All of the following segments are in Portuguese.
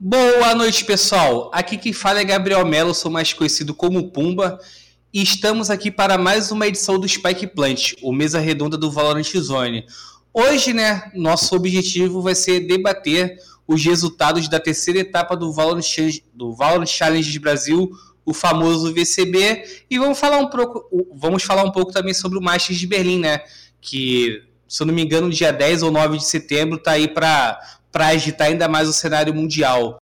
Boa noite, pessoal. Aqui quem fala é Gabriel Melo, sou mais conhecido como Pumba, e estamos aqui para mais uma edição do Spike Plant, o mesa redonda do Valorant Zone. Hoje, né, nosso objetivo vai ser debater os resultados da terceira etapa do Valorant, do Valorant Challenge Brasil, o famoso VCB, e vamos falar um pouco, vamos falar um pouco também sobre o Masters de Berlim, né, que, se eu não me engano, dia 10 ou 9 de setembro está aí para para agitar ainda mais o cenário mundial.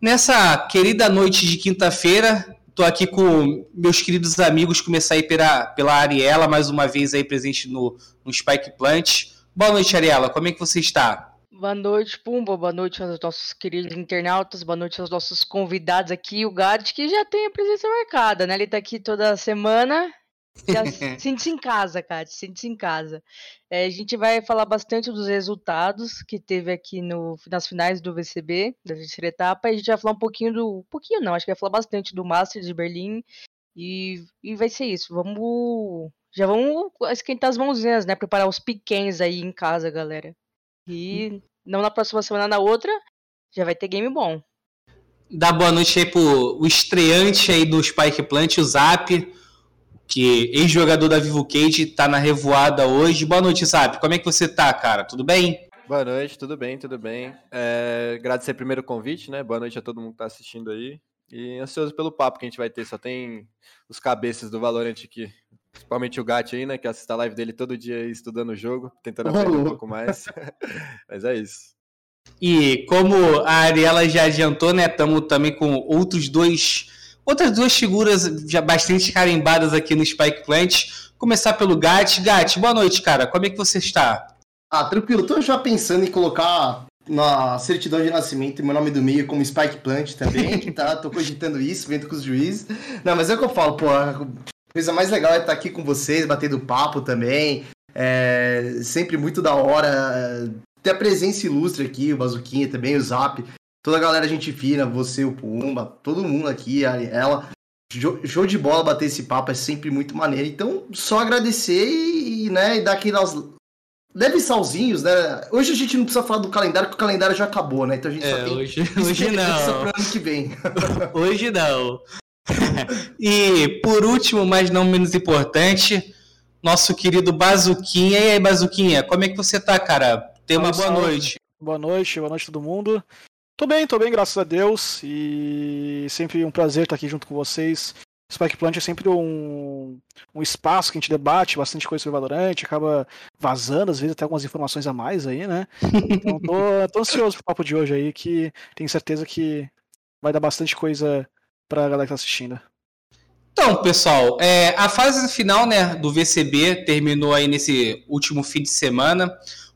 Nessa querida noite de quinta-feira, estou aqui com meus queridos amigos, começar aí pela, pela Ariela, mais uma vez aí presente no, no Spike Plant. Boa noite, Ariela, como é que você está? Boa noite, Pumba. Boa noite aos nossos queridos internautas. Boa noite aos nossos convidados aqui. O Gart, que já tem a presença marcada, né? Ele está aqui toda semana Sente-se em casa, Kátia, sente-se em casa. É, a gente vai falar bastante dos resultados que teve aqui no, nas finais do VCB, da terceira etapa, e a gente vai falar um pouquinho do. Um pouquinho não, acho que vai falar bastante do Master de Berlim. E, e vai ser isso. Vamos. Já vamos esquentar as mãozinhas, né? Preparar os pequenos aí em casa, galera. E não na próxima semana, na outra, já vai ter game bom. Dá boa noite aí pro o estreante aí do Spike Plant, o Zap que ex-jogador da Vivo Cage tá na revoada hoje. Boa noite, Zap. Como é que você tá, cara? Tudo bem? Boa noite, tudo bem, tudo bem. É, agradecer primeiro o convite, né? Boa noite a todo mundo que tá assistindo aí. E ansioso pelo papo que a gente vai ter. Só tem os cabeças do Valorant aqui. Principalmente o Gat aí, né? Que assiste a live dele todo dia aí, estudando o jogo, tentando aprender um pouco mais. Mas é isso. E como a Ariela já adiantou, né? Estamos também com outros dois Outras duas figuras já bastante carimbadas aqui no Spike Plant. Começar pelo Gat. Gat, boa noite, cara. Como é que você está? Ah, tranquilo. Tô já pensando em colocar na certidão de nascimento meu nome do meio como Spike Plant também, tá? Tô cogitando isso, vendo com os juízes. Não, mas é o que eu falo, pô, a coisa mais legal é estar aqui com vocês, batendo papo também. É sempre muito da hora ter a presença ilustre aqui, o Bazuquinha também, o Zap toda a galera gente fina, você, o Pumba, todo mundo aqui, ela. Show de bola bater esse papo, é sempre muito maneiro. Então, só agradecer e, né, e dar aquelas leve salzinhos, né? Hoje a gente não precisa falar do calendário, porque o calendário já acabou, né? Então a gente é, só tem hoje, hoje não. pro ano que vem. hoje não. e por último, mas não menos importante, nosso querido Bazuquinha. E aí, Bazuquinha, como é que você tá, cara? Tem uma boa noite. Boa noite, boa noite a todo mundo. Tô bem, tô bem, graças a Deus. E sempre um prazer estar aqui junto com vocês. Spike Plant é sempre um, um espaço que a gente debate bastante coisa sobre Valorant, acaba vazando, às vezes até algumas informações a mais aí, né? Então tô, tô ansioso pro papo de hoje aí, que tenho certeza que vai dar bastante coisa pra galera que tá assistindo. Então, pessoal, é, a fase final né, do VCB terminou aí nesse último fim de semana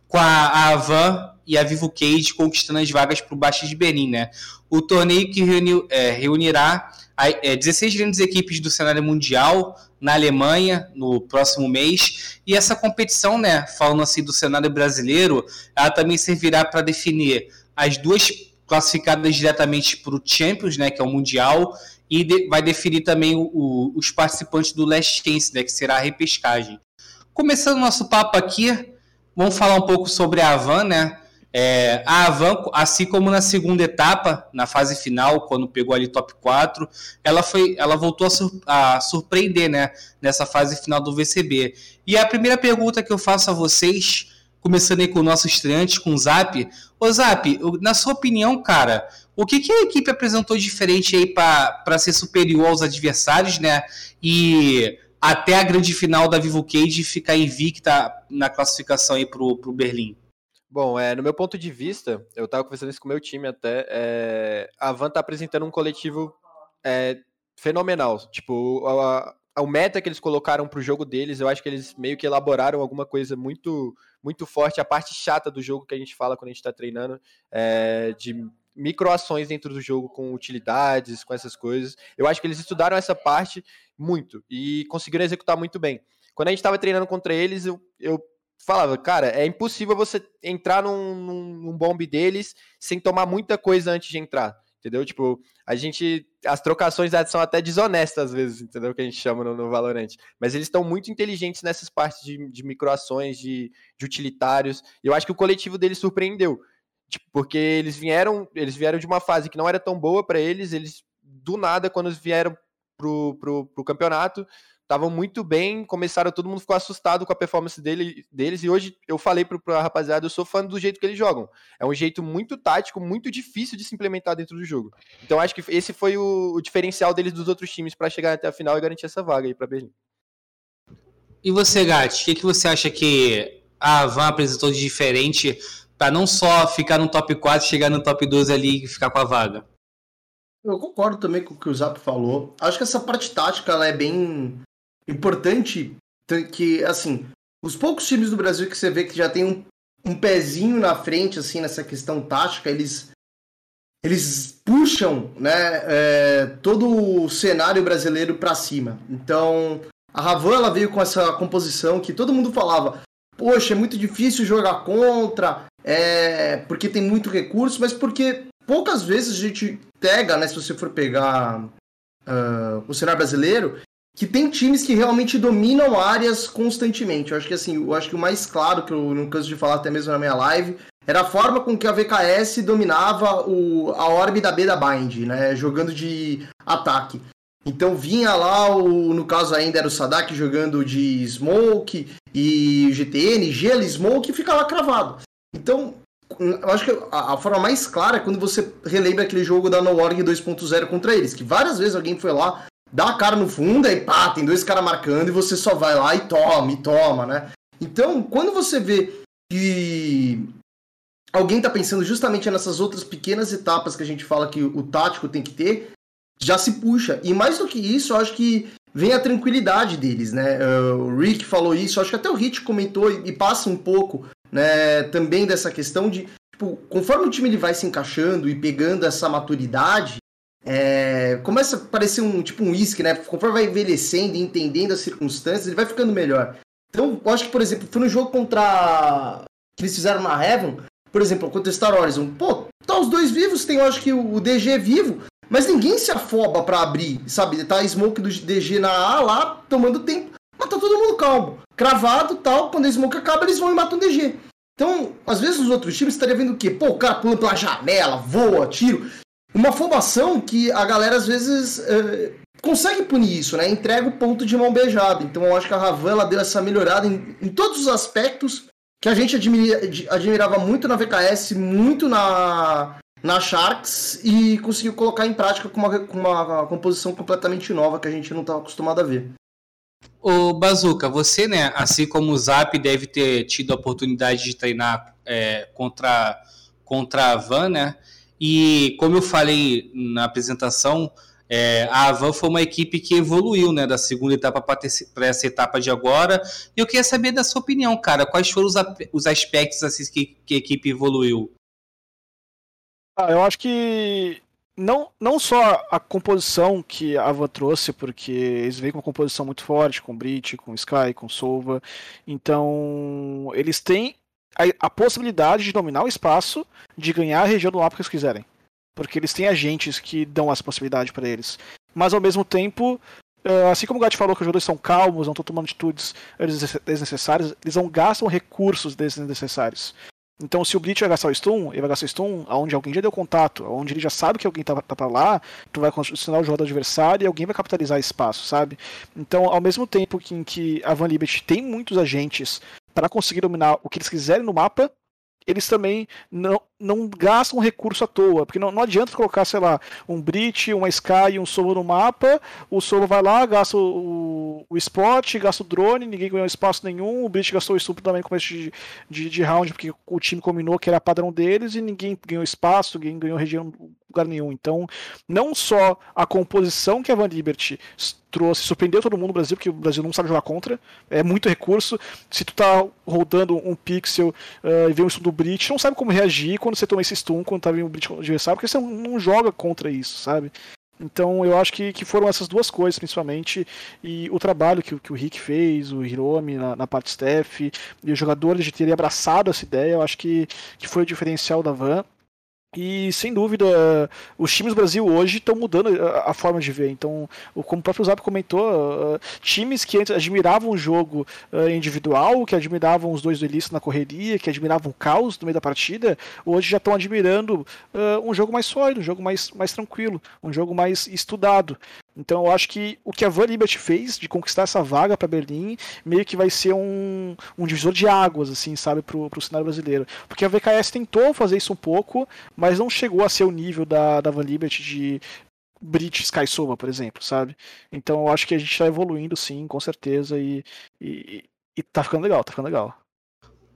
com a Avan e a Vivo Cage conquistando as vagas para o Baixo de Berlim, né? O torneio que reuniu, é, reunirá é, 16 grandes equipes do cenário mundial na Alemanha no próximo mês. E essa competição, né, falando assim do cenário brasileiro, ela também servirá para definir as duas classificadas diretamente para o Champions, né, que é o Mundial, e de, vai definir também o, o, os participantes do Last Chance, né, que será a repescagem. Começando nosso papo aqui, vamos falar um pouco sobre a Avan, né? É, a Avan, assim como na segunda etapa, na fase final, quando pegou ali top 4, ela, foi, ela voltou a, sur, a surpreender né, nessa fase final do VCB. E a primeira pergunta que eu faço a vocês, começando aí com o nosso estreante, com o Zap. Ô Zap, na sua opinião, cara, o que, que a equipe apresentou diferente aí para ser superior aos adversários, né? E até a grande final da Vivo Cage ficar invicta na classificação aí pro, pro Berlim? Bom, é, no meu ponto de vista, eu estava conversando isso com o meu time até, é, a Van está apresentando um coletivo é, fenomenal. Tipo, a, a, o meta que eles colocaram para o jogo deles, eu acho que eles meio que elaboraram alguma coisa muito muito forte. A parte chata do jogo que a gente fala quando a gente está treinando, é, de microações dentro do jogo com utilidades, com essas coisas. Eu acho que eles estudaram essa parte muito e conseguiram executar muito bem. Quando a gente estava treinando contra eles, eu, eu falava, cara, é impossível você entrar num, num, num bombe deles sem tomar muita coisa antes de entrar. Entendeu? Tipo, a gente. As trocações são até desonestas às vezes, entendeu? Que a gente chama no, no Valorant. Mas eles estão muito inteligentes nessas partes de, de microações, de, de utilitários. E eu acho que o coletivo deles surpreendeu. Tipo, porque eles vieram, eles vieram de uma fase que não era tão boa para eles, eles do nada quando vieram pro, pro, pro campeonato, estavam muito bem, começaram, todo mundo ficou assustado com a performance dele, deles, e hoje eu falei pro, pra rapaziada, eu sou fã do jeito que eles jogam. É um jeito muito tático, muito difícil de se implementar dentro do jogo. Então acho que esse foi o, o diferencial deles dos outros times para chegar até a final e garantir essa vaga aí para Berlim. E você, Gatti, o que, que você acha que a Van apresentou de diferente para não só ficar no top 4, chegar no top 12 ali e ficar com a vaga? Eu concordo também com o que o Zap falou. Acho que essa parte tática ela é bem importante, que assim, os poucos times do Brasil que você vê que já tem um, um pezinho na frente assim nessa questão tática, eles eles puxam né, é, todo o cenário brasileiro para cima. Então, a Ravan ela veio com essa composição que todo mundo falava: poxa, é muito difícil jogar contra, é, porque tem muito recurso, mas porque poucas vezes a gente pega, né, se você for pegar uh, o cenário brasileiro, que tem times que realmente dominam áreas constantemente. Eu acho que assim, eu acho que o mais claro que eu não canso de falar até mesmo na minha live era a forma com que a VKS dominava o, a orbe da B da Bind, né, jogando de ataque. Então vinha lá, o, no caso ainda era o Sadak jogando de Smoke e GTN, Gelo, Smoke e ficava cravado. Então, eu acho que a, forma mais clara é quando você relembra aquele jogo da No Org 2.0 contra eles, que várias vezes alguém foi lá, dá a cara no fundo, aí pá, tem dois caras marcando e você só vai lá e toma, e toma, né? Então, quando você vê que alguém tá pensando justamente nessas outras pequenas etapas que a gente fala que o tático tem que ter, já se puxa. E mais do que isso, eu acho que vem a tranquilidade deles, né? Uh, o Rick falou isso, acho que até o Hit comentou e, passa um pouco, né, também dessa questão de, tipo, conforme o time ele vai se encaixando e pegando essa maturidade, é, começa a parecer um tipo um uísque, né? Conforme vai envelhecendo e entendendo as circunstâncias, ele vai ficando melhor. Então, eu acho que, por exemplo, foi no jogo contra. que eles fizeram na Heaven, por exemplo, contra Star Horizon. Pô, tá os dois vivos, tem eu acho que o DG vivo. Mas ninguém se afoba para abrir, sabe? Tá a Smoke do DG na A lá, tomando tempo. Mas tá todo mundo calmo. Cravado tal. Quando a Smoke acaba, eles vão e matam o DG. Então, às vezes os outros times estaria vendo o quê? Pô, o cara pula pela janela, voa, tiro. Uma afobação que a galera às vezes é, consegue punir isso, né? Entrega o ponto de mão beijada. Então eu acho que a Ravan ela deu essa melhorada em, em todos os aspectos que a gente admira, admirava muito na VKS, muito na, na Sharks e conseguiu colocar em prática com uma, com uma composição completamente nova que a gente não estava acostumado a ver. O Bazuca, você, né, assim como o Zap, deve ter tido a oportunidade de treinar é, contra, contra a Van, né? E como eu falei na apresentação, é, a Avan foi uma equipe que evoluiu, né, da segunda etapa para essa etapa de agora. E eu queria saber da sua opinião, cara. Quais foram os, os aspectos assim, que, que a equipe evoluiu? Ah, eu acho que não, não só a composição que a Ava trouxe, porque eles veem com uma composição muito forte, com Brit, com Sky, com Sova. Então, eles têm a, a, possibilidade de dominar o espaço, de ganhar a região do mapa que eles quiserem. Porque eles têm agentes que dão essa possibilidade para eles. Mas ao mesmo tempo, eh, assim como o Gat falou que os jogadores são calmos, não estão tomando atitudes desnecessárias, eles não gastam recursos desnecessários. Então, se o Bleach vai gastar o stun, ele vai gastar o stun aonde alguém já deu contato, onde ele já sabe que alguém tá, tá pra lá, tu vai condicionar o jogador adversário e alguém vai capitalizar espaço, sabe? Então, ao mesmo tempo que, em que a Van Liberty tem muitos agentes para conseguir dominar o que eles quiserem no mapa, eles também não, não gastam recurso à toa, porque não, não adianta colocar, sei lá, um Brit, uma Sky e um Solo no mapa, o Solo vai lá, gasta o, o spot, gasta o drone, ninguém ganhou espaço nenhum, o Brit gastou o estupro também no começo de, de, de, round, porque o time combinou que era padrão deles e ninguém ganhou espaço, ninguém ganhou região lugar nenhum. Então, não só a composição que a Van Liberty trouxe, surpreendeu todo mundo no Brasil, porque o Brasil não sabe jogar contra, é muito recurso. Se tu tá rodando um pixel uh, e vê um stun do Brit, não sabe como reagir quando você toma esse stun, quando tá vendo o Brit adversário, porque você não joga contra isso, sabe? Então eu acho que, que foram essas duas coisas, principalmente, e o trabalho que, que o Rick fez, o Hiromi na, na parte staff, e os jogadores de terem abraçado essa ideia, eu acho que, que foi o diferencial da Van. E sem dúvida, os times do Brasil hoje estão mudando a, forma de ver. Então, como o próprio Zap comentou, times que antes admiravam o jogo individual, que admiravam os dois duelistas na correria, que admiravam o caos no meio da partida, hoje já estão admirando um jogo mais sólido, um jogo mais, mais tranquilo, um jogo mais estudado. Então eu acho que o que a Van Liberty fez de conquistar essa vaga para Berlim meio que vai ser um, um divisor de águas, assim, sabe, pro, pro cenário brasileiro. Porque a VKS tentou fazer isso um pouco, mas não chegou a ser o nível da, da Van Liberty de British Sky Soma, por exemplo, sabe? Então eu acho que a gente está evoluindo sim, com certeza, e, e, e tá ficando legal, tá ficando legal.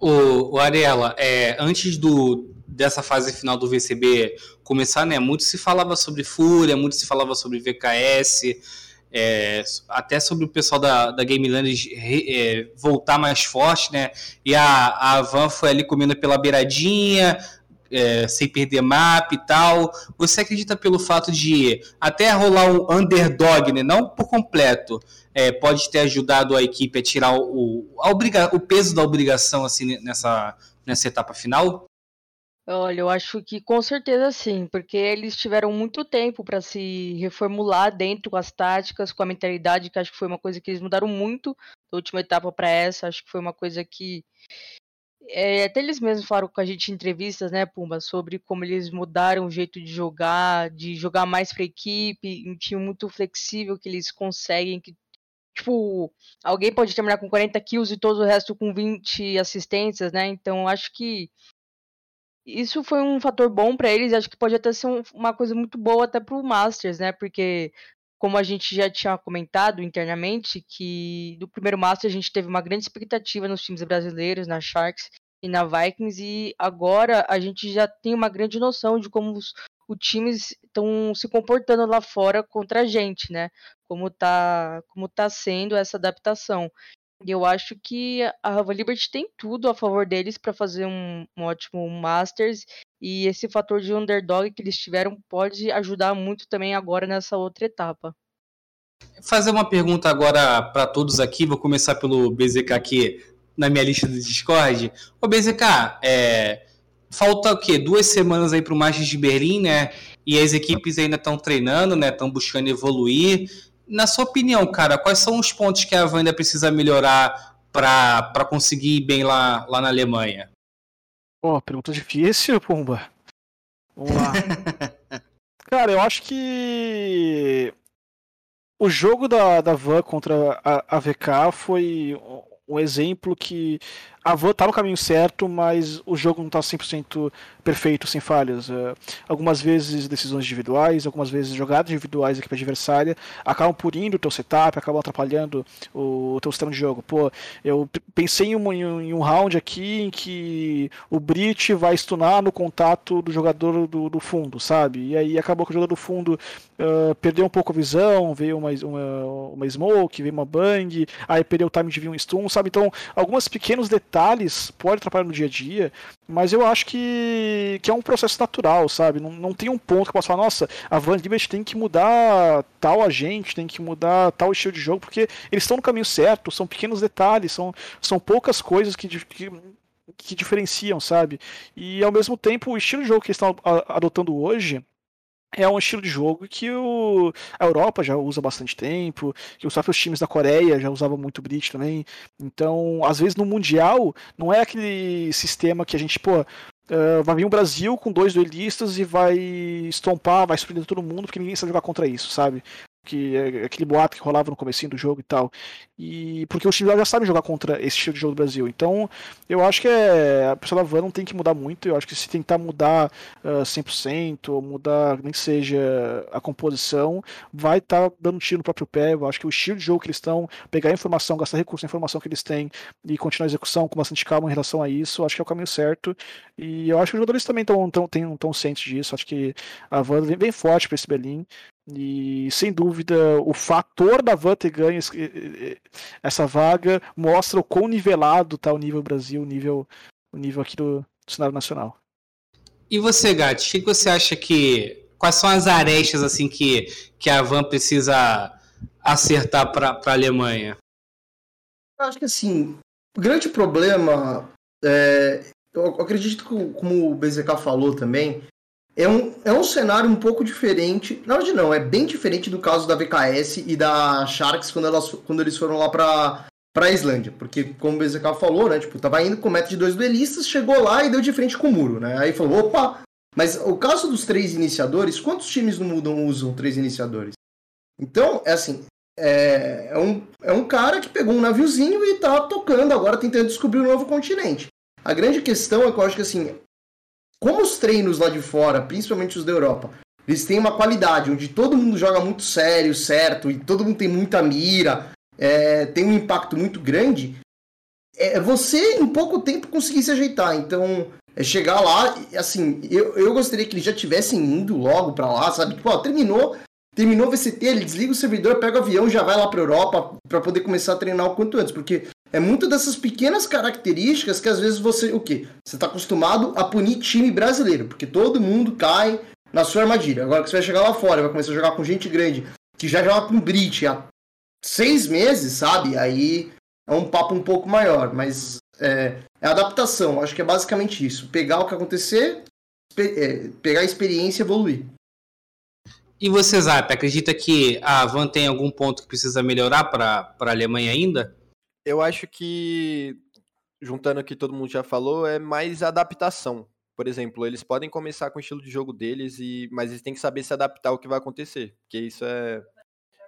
O, o Ariela, é, antes do, dessa fase final do VCB começar, né, muito se falava sobre Fúria, muito se falava sobre VKS, é, até sobre o pessoal da, da Game Land é, voltar mais forte, né? E a, a Van foi ali comendo pela beiradinha, é, sem perder map e tal. Você acredita pelo fato de até rolar um underdog, né? Não por completo, é, pode ter ajudado a equipe a tirar o, a obriga, o peso da obrigação assim nessa, nessa etapa final? Olha, eu acho que com certeza sim, porque eles tiveram muito tempo para se reformular dentro com as táticas, com a mentalidade, que acho que foi uma coisa que eles mudaram muito da última etapa para essa. Acho que foi uma coisa que é, até eles mesmos falaram com a gente em entrevistas, né, Pumba, sobre como eles mudaram o jeito de jogar, de jogar mais para equipe, um time muito flexível que eles conseguem, que tipo, alguém pode terminar com 40 kills e todo o resto com 20 assistências, né? Então acho que isso foi um fator bom para eles, acho que pode até ser um, uma coisa muito boa até para o Masters, né? Porque como a gente já tinha comentado internamente, que do primeiro Masters a gente teve uma grande expectativa nos times brasileiros, na Sharks e na Vikings, e agora a gente já tem uma grande noção de como os, os times estão se comportando lá fora contra a gente, né? Como tá, como tá sendo essa adaptação. Eu acho que a Hava Liberty tem tudo a favor deles para fazer um, um, ótimo Masters. E esse fator de underdog que eles tiveram pode ajudar muito também agora nessa outra etapa. Fazer uma pergunta agora para todos aqui. Vou começar pelo BZK aqui na minha lista do Discord. Ô BZK, é, falta o quê? Duas semanas aí para o Masters de Berlim, né? E as equipes ainda estão treinando, né? Estão buscando evoluir na sua opinião, cara, quais são os pontos que a Van ainda precisa melhorar para conseguir ir bem lá, lá na Alemanha? Pô, oh, pergunta difícil, Pumba. Vamos lá. cara, eu acho que o jogo da, da Van contra a, a VK foi um exemplo que a Van tá no caminho certo, mas o jogo não tá 100% perfeito, sem falhas. Uh, algumas vezes decisões individuais, algumas vezes jogadas individuais da equipe adversária acabam purindo o teu setup, acabam atrapalhando o, o teu sistema de jogo. Pô, eu pensei em um, em um round aqui em que o Brit vai stunar no contato do jogador do, do fundo, sabe? E aí acabou que o jogador do fundo uh, perdeu um pouco a visão, veio uma, uma, uma smoke, veio uma bang, aí perdeu o time de vir um stun, sabe? Então, alguns pequenos detalhes podem atrapalhar no dia a dia, mas eu acho que, que é um processo natural, sabe? Não, não tem um ponto que eu possa falar, nossa, a Van Liberty tem que mudar tal agente, tem que mudar tal estilo de jogo, porque eles estão no caminho certo, são pequenos detalhes, são, são poucas coisas que, que que diferenciam, sabe? E ao mesmo tempo, o estilo de jogo que eles estão adotando hoje é um estilo de jogo que o, a Europa já usa bastante tempo, que os próprios times da Coreia já usavam muito Bridge também. Então, às vezes no Mundial, não é aquele sistema que a gente, pô, uh, vai vir um Brasil com dois duelistas e vai estompar, vai surpreender todo mundo, porque ninguém sabe jogar contra isso, sabe? Que é aquele boato que rolava no comecinho do jogo e tal. E porque os times já sabem jogar contra esse estilo de jogo do Brasil. Então, eu acho que é, a pessoa da Van não tem que mudar muito. Eu acho que se tentar mudar uh, 100%, ou mudar nem que seja a composição, vai estar tá dando tiro no próprio pé. Eu acho que o estilo de jogo que eles estão, pegar a informação, gastar recurso na informação que eles têm e continuar a execução com bastante calma em relação a isso, acho que é o caminho certo. E eu acho que os jogadores também estão tão, tão, tão cientes disso. Acho que a Van vem bem forte para esse Berlim. E sem dúvida, o fator da Van ter ganho essa vaga mostra o quão nivelado está o nível Brasil, o nível, o nível aqui do, do cenário nacional. E você, Gatti, o que você acha que. Quais são as arestas assim que, que a Van precisa acertar para a Alemanha? Eu acho que assim, o grande problema é, eu acredito que, como o BZK falou também, é um, é um cenário um pouco diferente. Na verdade, não, é bem diferente do caso da VKS e da Sharks quando, elas, quando eles foram lá pra, pra Islândia. Porque, como o BZK falou, né? Tipo, tava indo com meta de dois duelistas, chegou lá e deu de frente com o muro, né? Aí falou, opa! Mas o caso dos três iniciadores, quantos times no mundo usam três iniciadores? Então, é assim, é, é, um, é um cara que pegou um naviozinho e tá tocando agora, tentando descobrir um novo continente. A grande questão é que eu acho que, assim, como os treinos lá de fora, principalmente os da Europa, eles têm uma qualidade onde todo mundo joga muito sério, certo, e todo mundo tem muita mira, é, tem um impacto muito grande, é você em pouco tempo conseguir se ajeitar. Então, é chegar lá, assim, eu, eu gostaria que eles já tivessem indo logo para lá, sabe? Tipo, ó, terminou, terminou o VCT, ele desliga o servidor, pega o avião, já vai lá para Europa para poder começar a treinar o quanto antes, porque é muito dessas pequenas características que às vezes você, o quê? Você está acostumado a punir time brasileiro, porque todo mundo cai na sua armadilha. Agora que você vai chegar lá fora, vai começar a jogar com gente grande, que já joga com Brit há seis meses, sabe? Aí é um papo um pouco maior, mas é, é adaptação. Acho que é basicamente isso. Pegar o que acontecer, é, pegar a experiência e evoluir. E você, Zap, acredita que a Van tem algum ponto que precisa melhorar para a Alemanha ainda? Eu acho que, juntando o que todo mundo já falou, é mais adaptação. Por exemplo, eles podem começar com o estilo de jogo deles, e mas eles têm que saber se adaptar ao que vai acontecer. Porque isso é.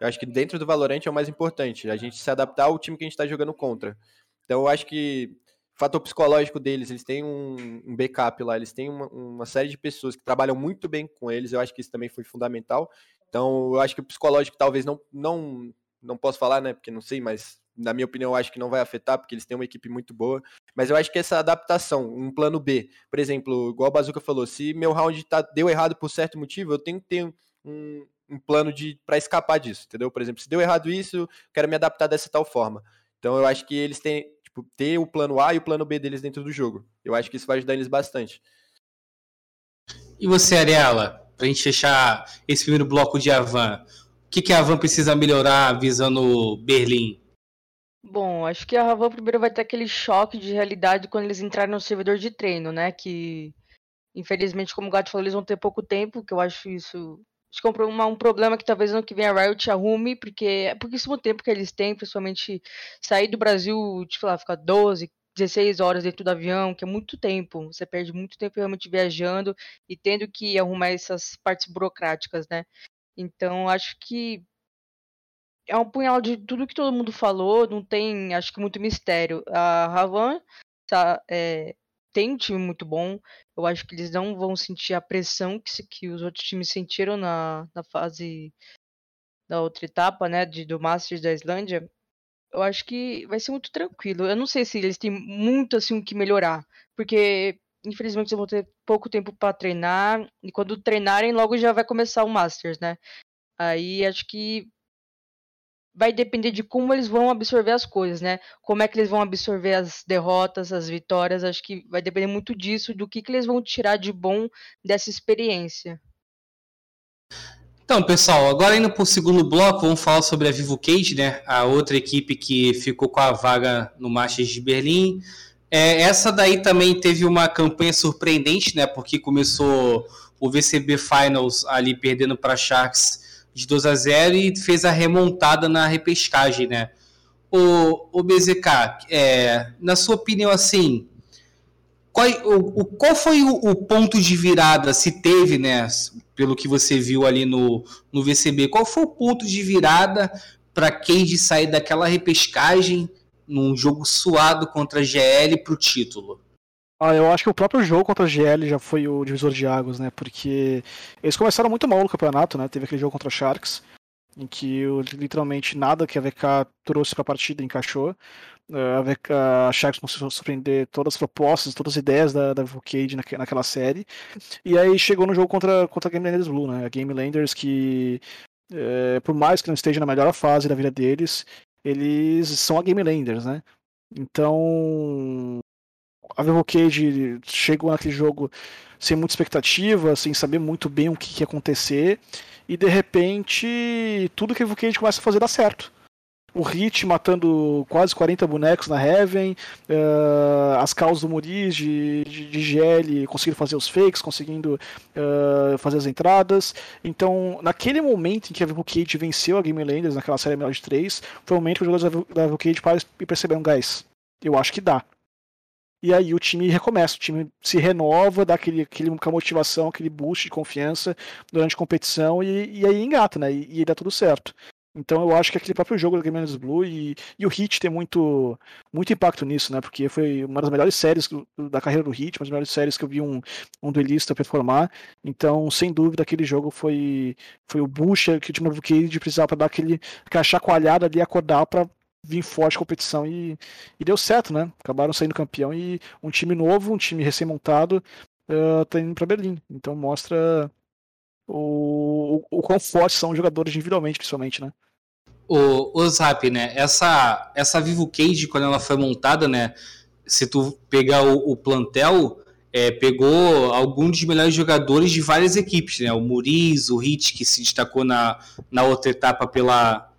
Eu acho que dentro do Valorant é o mais importante. A gente se adaptar ao time que a gente está jogando contra. Então eu acho que fator psicológico deles, eles têm um, um backup lá, eles têm uma, uma, série de pessoas que trabalham muito bem com eles, eu acho que isso também foi fundamental. Então, eu acho que o psicológico talvez não, não, não posso falar, né, porque não sei, mas na minha opinião, eu acho que não vai afetar, porque eles têm uma equipe muito boa. Mas eu acho que essa adaptação, um plano B, por exemplo, igual o Bazuca falou, se meu round tá, deu errado por certo motivo, eu tenho que ter um, um plano de para escapar disso, entendeu? Por exemplo, se deu errado isso, quero me adaptar dessa tal forma. Então eu acho que eles têm, tipo, ter o plano A e o plano B deles dentro do jogo. Eu acho que isso vai ajudar eles bastante. E você, Ariela, pra gente fechar esse primeiro bloco de Avan, o que, que a Avan precisa melhorar visando Berlim? Bom, acho que a Ravan primeiro vai ter aquele choque de realidade quando eles entrarem no servidor de treino, né? Que, infelizmente, como o Gato falou, eles vão ter pouco tempo, que eu acho isso. Acho que é um, um problema que talvez ano que vem a Riot arrume, porque é pouquíssimo tempo que eles têm, principalmente sair do Brasil, tipo lá, ficar 12, 16 horas dentro do avião, que é muito tempo. Você perde muito tempo realmente viajando e tendo que arrumar essas partes burocráticas, né? Então, acho que é um punhal de tudo que todo mundo falou, não tem, acho que, muito mistério. A Ravan tá, é, tem um time muito bom, eu acho que eles não vão sentir a pressão que, que os outros times sentiram na, na fase da outra etapa, né, de, do Masters da Islândia. Eu acho que vai ser muito tranquilo. Eu não sei se eles têm muito assim o que melhorar, porque infelizmente eles vão ter pouco tempo para treinar e quando treinarem logo já vai começar o Masters, né? Aí acho que vai depender de como eles vão absorver as coisas, né? Como é que eles vão absorver as derrotas, as vitórias. Acho que vai depender muito disso, do que, que eles vão tirar de bom dessa experiência. Então, pessoal, agora indo para o segundo bloco, vamos falar sobre a Vivo Cage, né? A outra equipe que ficou com a vaga no Masters de Berlim. É, essa daí também teve uma campanha surpreendente, né? Porque começou o VCB Finals ali perdendo para Sharks de 2 a 0 e fez a remontada na repescagem, né? O, o BZK, é, na sua opinião, assim, qual, o, qual foi o, o, ponto de virada, se teve, né? Pelo que você viu ali no, no VCB, qual foi o ponto de virada para Cage sair daquela repescagem num jogo suado contra a GL para o título? Ah, eu acho que o próprio jogo contra a GL já foi o divisor de águas, né? Porque eles começaram muito mal no campeonato, né? Teve aquele jogo contra a Sharks, em que literalmente nada que a VK trouxe para a partida encaixou. Eh, a, VK, a Sharks conseguiu surpreender todas as propostas, todas as ideias da, da Vocade naquela série. E aí chegou no jogo contra, contra a Game Landers Blue, né? A Game Landers que, é, por mais que não esteja na melhor fase da vida deles, eles são a Game Landers, né? Então, a Cage chegou naquele jogo sem muita expectativa, sem saber muito bem o que ia acontecer, e de repente tudo que a Cage começa a fazer dá certo. o Hit matando quase 40 bonecos na Heaven, uh, as causas do Muriz de, de, de, GL conseguindo fazer os fakes, conseguindo uh, fazer as entradas. Então, naquele momento em que a Cage venceu a Game Landers naquela série melhor de 3, foi o momento que os jogadores da Cage perceberam, guys, eu acho que dá. E aí o time recomeça, o time se renova, dá aquele, aquele, aquela motivação, aquele boost de confiança durante a competição e, e aí engata, né? E, e dá tudo certo. Então eu acho que aquele próprio jogo do Game Man's Blue e, e o Hit tem muito, muito impacto nisso, né? Porque foi uma das melhores séries da carreira do Hit, uma das melhores séries que eu vi um, um duelista performar. Então, sem dúvida, aquele jogo foi, foi o boost que o time do Cage precisava para dar aquele, aquela chacoalhada ali, acordar para vir forte competição e, e deu certo, né? Acabaram saindo campeão e um time novo, um time recém-montado, uh, tá indo para Berlim. Então mostra o, o, o quão fortes são os jogadores individualmente, principalmente, né? O, o Zap, né? Essa, essa Vivo Cage, quando ela foi montada, né? Se tu pegar o, o plantel, é, pegou alguns dos melhores jogadores de várias equipes, né? O Muriz, o Hit, que se destacou na, na outra etapa pela,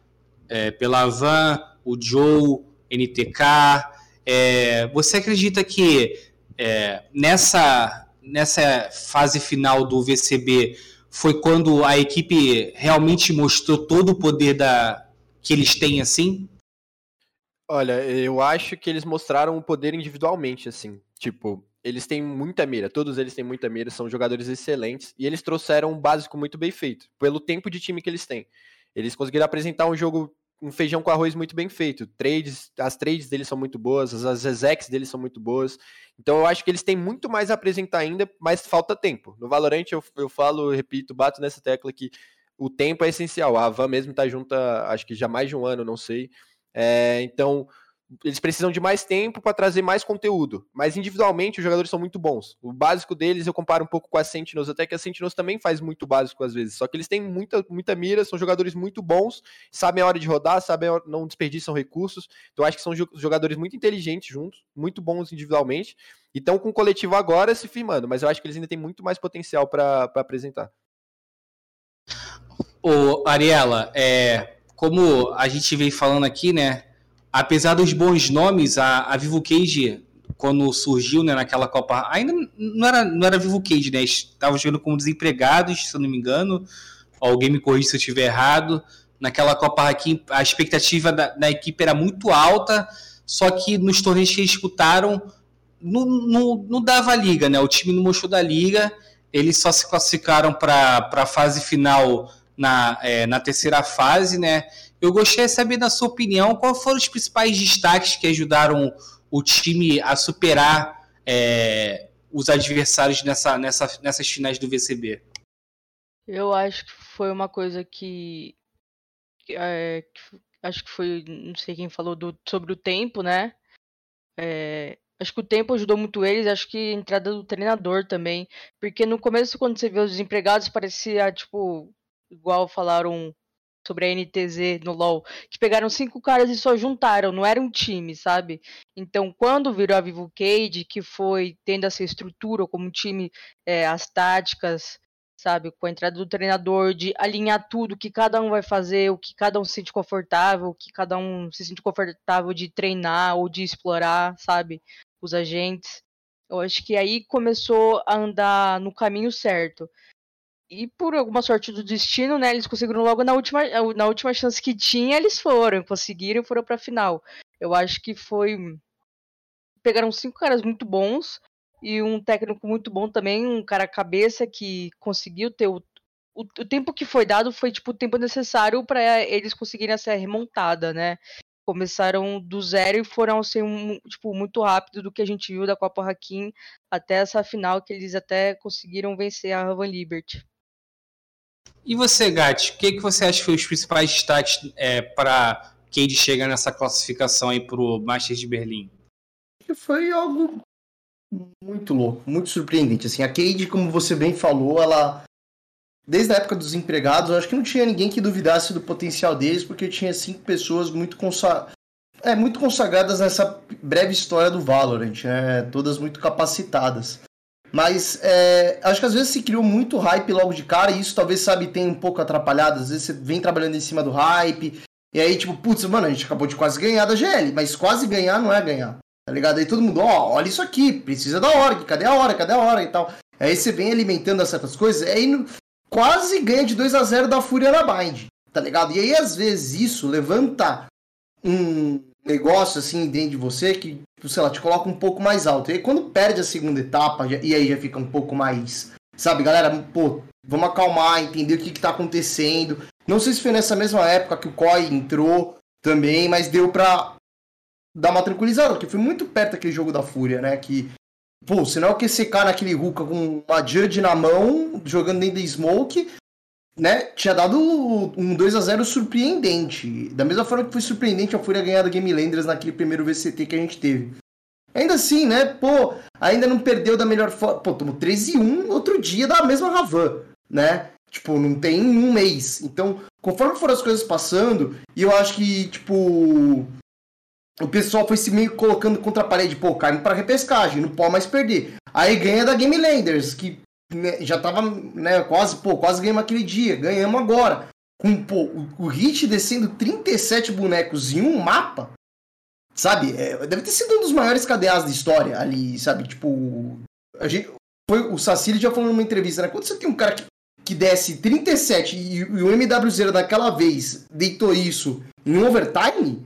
é, pela Van, o Joe, NTK. É, você acredita que é, nessa, nessa fase final do VCB foi quando a equipe realmente mostrou todo o poder da, que eles têm assim? Olha, eu acho que eles mostraram o poder individualmente, assim. Tipo, eles têm muita mira, todos eles têm muita mira, são jogadores excelentes, e eles trouxeram um básico muito bem feito, pelo tempo de time que eles têm. Eles conseguiram apresentar um jogo, um feijão com arroz muito bem feito. Trades, as trades deles são muito boas, as execs deles são muito boas. Então eu acho que eles têm muito mais a apresentar ainda, mas falta tempo. No Valorant eu, eu falo, repito, bato nessa tecla que o tempo é essencial. A Van mesmo está junta, acho que já mais de um ano, não sei. É, então, eles precisam de mais tempo para trazer mais conteúdo. Mas individualmente os jogadores são muito bons. O básico deles eu comparo um pouco com a Sentinels, até que a Sentinels também faz muito básico às vezes. Só que eles têm muita, muita mira, são jogadores muito bons, sabem a hora de rodar, sabem hora, não desperdiçam recursos. Então acho que são jogadores muito inteligentes juntos, muito bons individualmente. E estão com o coletivo agora se firmando, mas eu acho que eles ainda têm muito mais potencial para apresentar. Ô, Ariela, é, como a gente vem falando aqui, né? Apesar dos bons nomes, a, a Vivo Cage, quando surgiu né, naquela Copa, ainda não era, não era Vivo Cage, né? Estavam jogando como desempregados, se eu não me engano. Alguém me corrija se eu estiver errado. Naquela Copa aqui, a expectativa da, da, equipe era muito alta, só que nos torneios que disputaram, não, não, não dava liga, né? O time não mostrou da liga, eles só se classificaram para a fase final na, é, na terceira fase, né? Eu gostaria de saber, na sua opinião, quais foram os principais destaques que ajudaram o time a superar é, os adversários nessa, nessa, nessas finais do VCB? Eu acho que foi uma coisa que, é, que acho que foi, não sei quem falou do, sobre o tempo, né? É, acho que o tempo ajudou muito eles, acho que a entrada do treinador também, porque no começo quando você vê os desempregados parecia tipo igual falaram sobre a NTZ no LoL, que pegaram cinco caras e só juntaram, não era um time, sabe? Então, quando virou a Vivo Cage, que foi tendo essa estrutura como time, é, as táticas, sabe, com a entrada do treinador, de alinhar tudo, o que cada um vai fazer, o que cada um se sente confortável, o que cada um se sente confortável de treinar ou de explorar, sabe, os agentes. Eu acho que aí começou a andar no caminho certo. E por alguma sorte do destino, né, eles conseguiram logo na última, na última chance que tinha, eles foram, conseguiram e foram pra final. Eu acho que foi. Pegaram cinco caras muito bons e um técnico muito bom também, um cara cabeça que conseguiu ter o. O, o tempo que foi dado foi tipo o tempo necessário para eles conseguirem essa remontada, né? Começaram do zero e foram assim, um, tipo, muito rápido do que a gente viu da Copa Hakim até essa final que eles até conseguiram vencer a Raven Liberty. E você, Gatti, o que, que você acha que foi os principais destaques é, para Cade chegar nessa classificação aí para o Masters de Berlim? Foi algo muito louco, muito surpreendente. Assim, a Cade, como você bem falou, ela desde a época dos empregados, eu acho que não tinha ninguém que duvidasse do potencial deles, porque tinha cinco pessoas muito consa é, muito consagradas nessa breve história do Valorant, né? Todas muito capacitadas. Mas é, acho que às vezes se criou muito hype logo de cara, e isso talvez, sabe, tenha um pouco atrapalhado. Às vezes você vem trabalhando em cima do hype, E aí, tipo, putz, mano, a gente acabou de quase ganhar da GL, mas quase ganhar não é ganhar. Tá ligado? Aí todo mundo, ó, olha isso aqui, precisa da org, cadê a hora, cadê a hora e tal. Aí você vem alimentando certas coisas, aí quase ganha de 2 a 0 da Fúria na Bind, tá ligado? E aí, às vezes, isso levanta um negócio assim dentro de você que, sei lá, te coloca um pouco mais alto. E quando perde a segunda etapa, e aí já fica um pouco mais. Sabe, galera, pô, vamos acalmar, entender o que, que tá acontecendo. Não sei se foi nessa mesma época que o Koi entrou também, mas deu pra dar uma tranquilizada, porque foi muito perto daquele jogo da Fúria, né? Que, pô, senão o QCK naquele Ruka com uma Judge na mão, jogando dentro da Smoke, né? Tinha dado um 2 a 0 surpreendente. Da mesma forma que foi surpreendente a Fúria ganhar da Game Landers naquele primeiro VCT que a gente teve. Ainda assim, né? Pô, ainda não perdeu da melhor forma. Pô, tomou 13 1 outro dia da mesma Ravan, né? Tipo, não tem um mês. Então, conforme foram as coisas passando, e eu acho que, tipo, o pessoal foi se meio colocando contra a parede, pô, carne para repescagem, não pode mais perder. Aí ganha da Game Landers, que né, já tava, né, quase, pô, quase ganhamos aquele dia, ganhamos agora. Com, pô, o, o Hit descendo 37 bonecos em um mapa, sabe? É, deve ter sido um dos maiores KDAs da história ali, sabe? Tipo, a gente, foi, o Sacili já falou numa entrevista, né? Quando você tem um cara que, que desce 37 e, e o MWZ daquela vez deitou isso em overtime,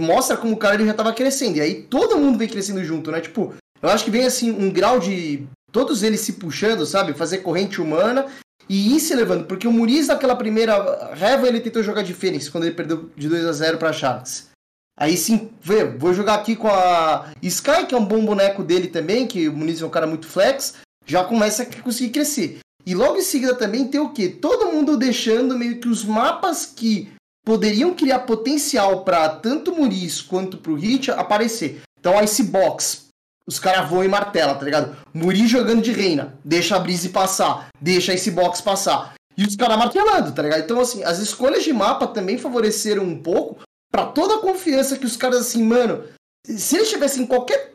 mostra como o cara ele já tava crescendo. E aí todo mundo vem crescendo junto, né? Tipo, eu acho que vem assim um grau de. Todos eles se puxando, sabe? Fazer corrente humana e ir se levando. Porque o Muriz, naquela primeira reva, ele tentou jogar de Fênix quando ele perdeu de 2 a 0 pra Sharks. Aí sim, vou jogar aqui com a Sky, que é um bom boneco dele também, que o Muniz é um cara muito flex, já começa a conseguir crescer. E logo em seguida também tem o quê? Todo mundo deixando meio que os mapas que poderiam criar potencial para tanto o Muris quanto pro Hit aparecer. Então, a Box, os caras voam e martela, tá ligado? Muri jogando de reina, deixa a Brise passar, deixa a Box passar. E os caras martelando, tá ligado? Então, assim, as escolhas de mapa também favoreceram um pouco para toda a confiança que os caras, assim, mano, se eles tivessem qualquer.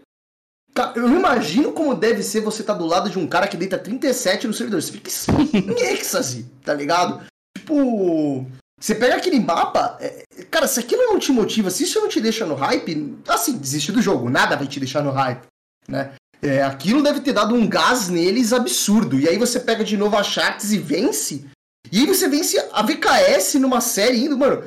Eu imagino como deve ser você tá do lado de um cara que deita 37 no servidor. Você fica em êxtase, tá ligado? Tipo. Você pega aquele mapa, é, cara, se aquilo não te motiva, se isso não te deixa no hype, assim, desiste do jogo, nada vai te deixar no hype, né? É, aquilo deve ter dado um gás neles absurdo. E aí você pega de novo a Sharks e vence. E aí você vence a VKS numa série indo, mano.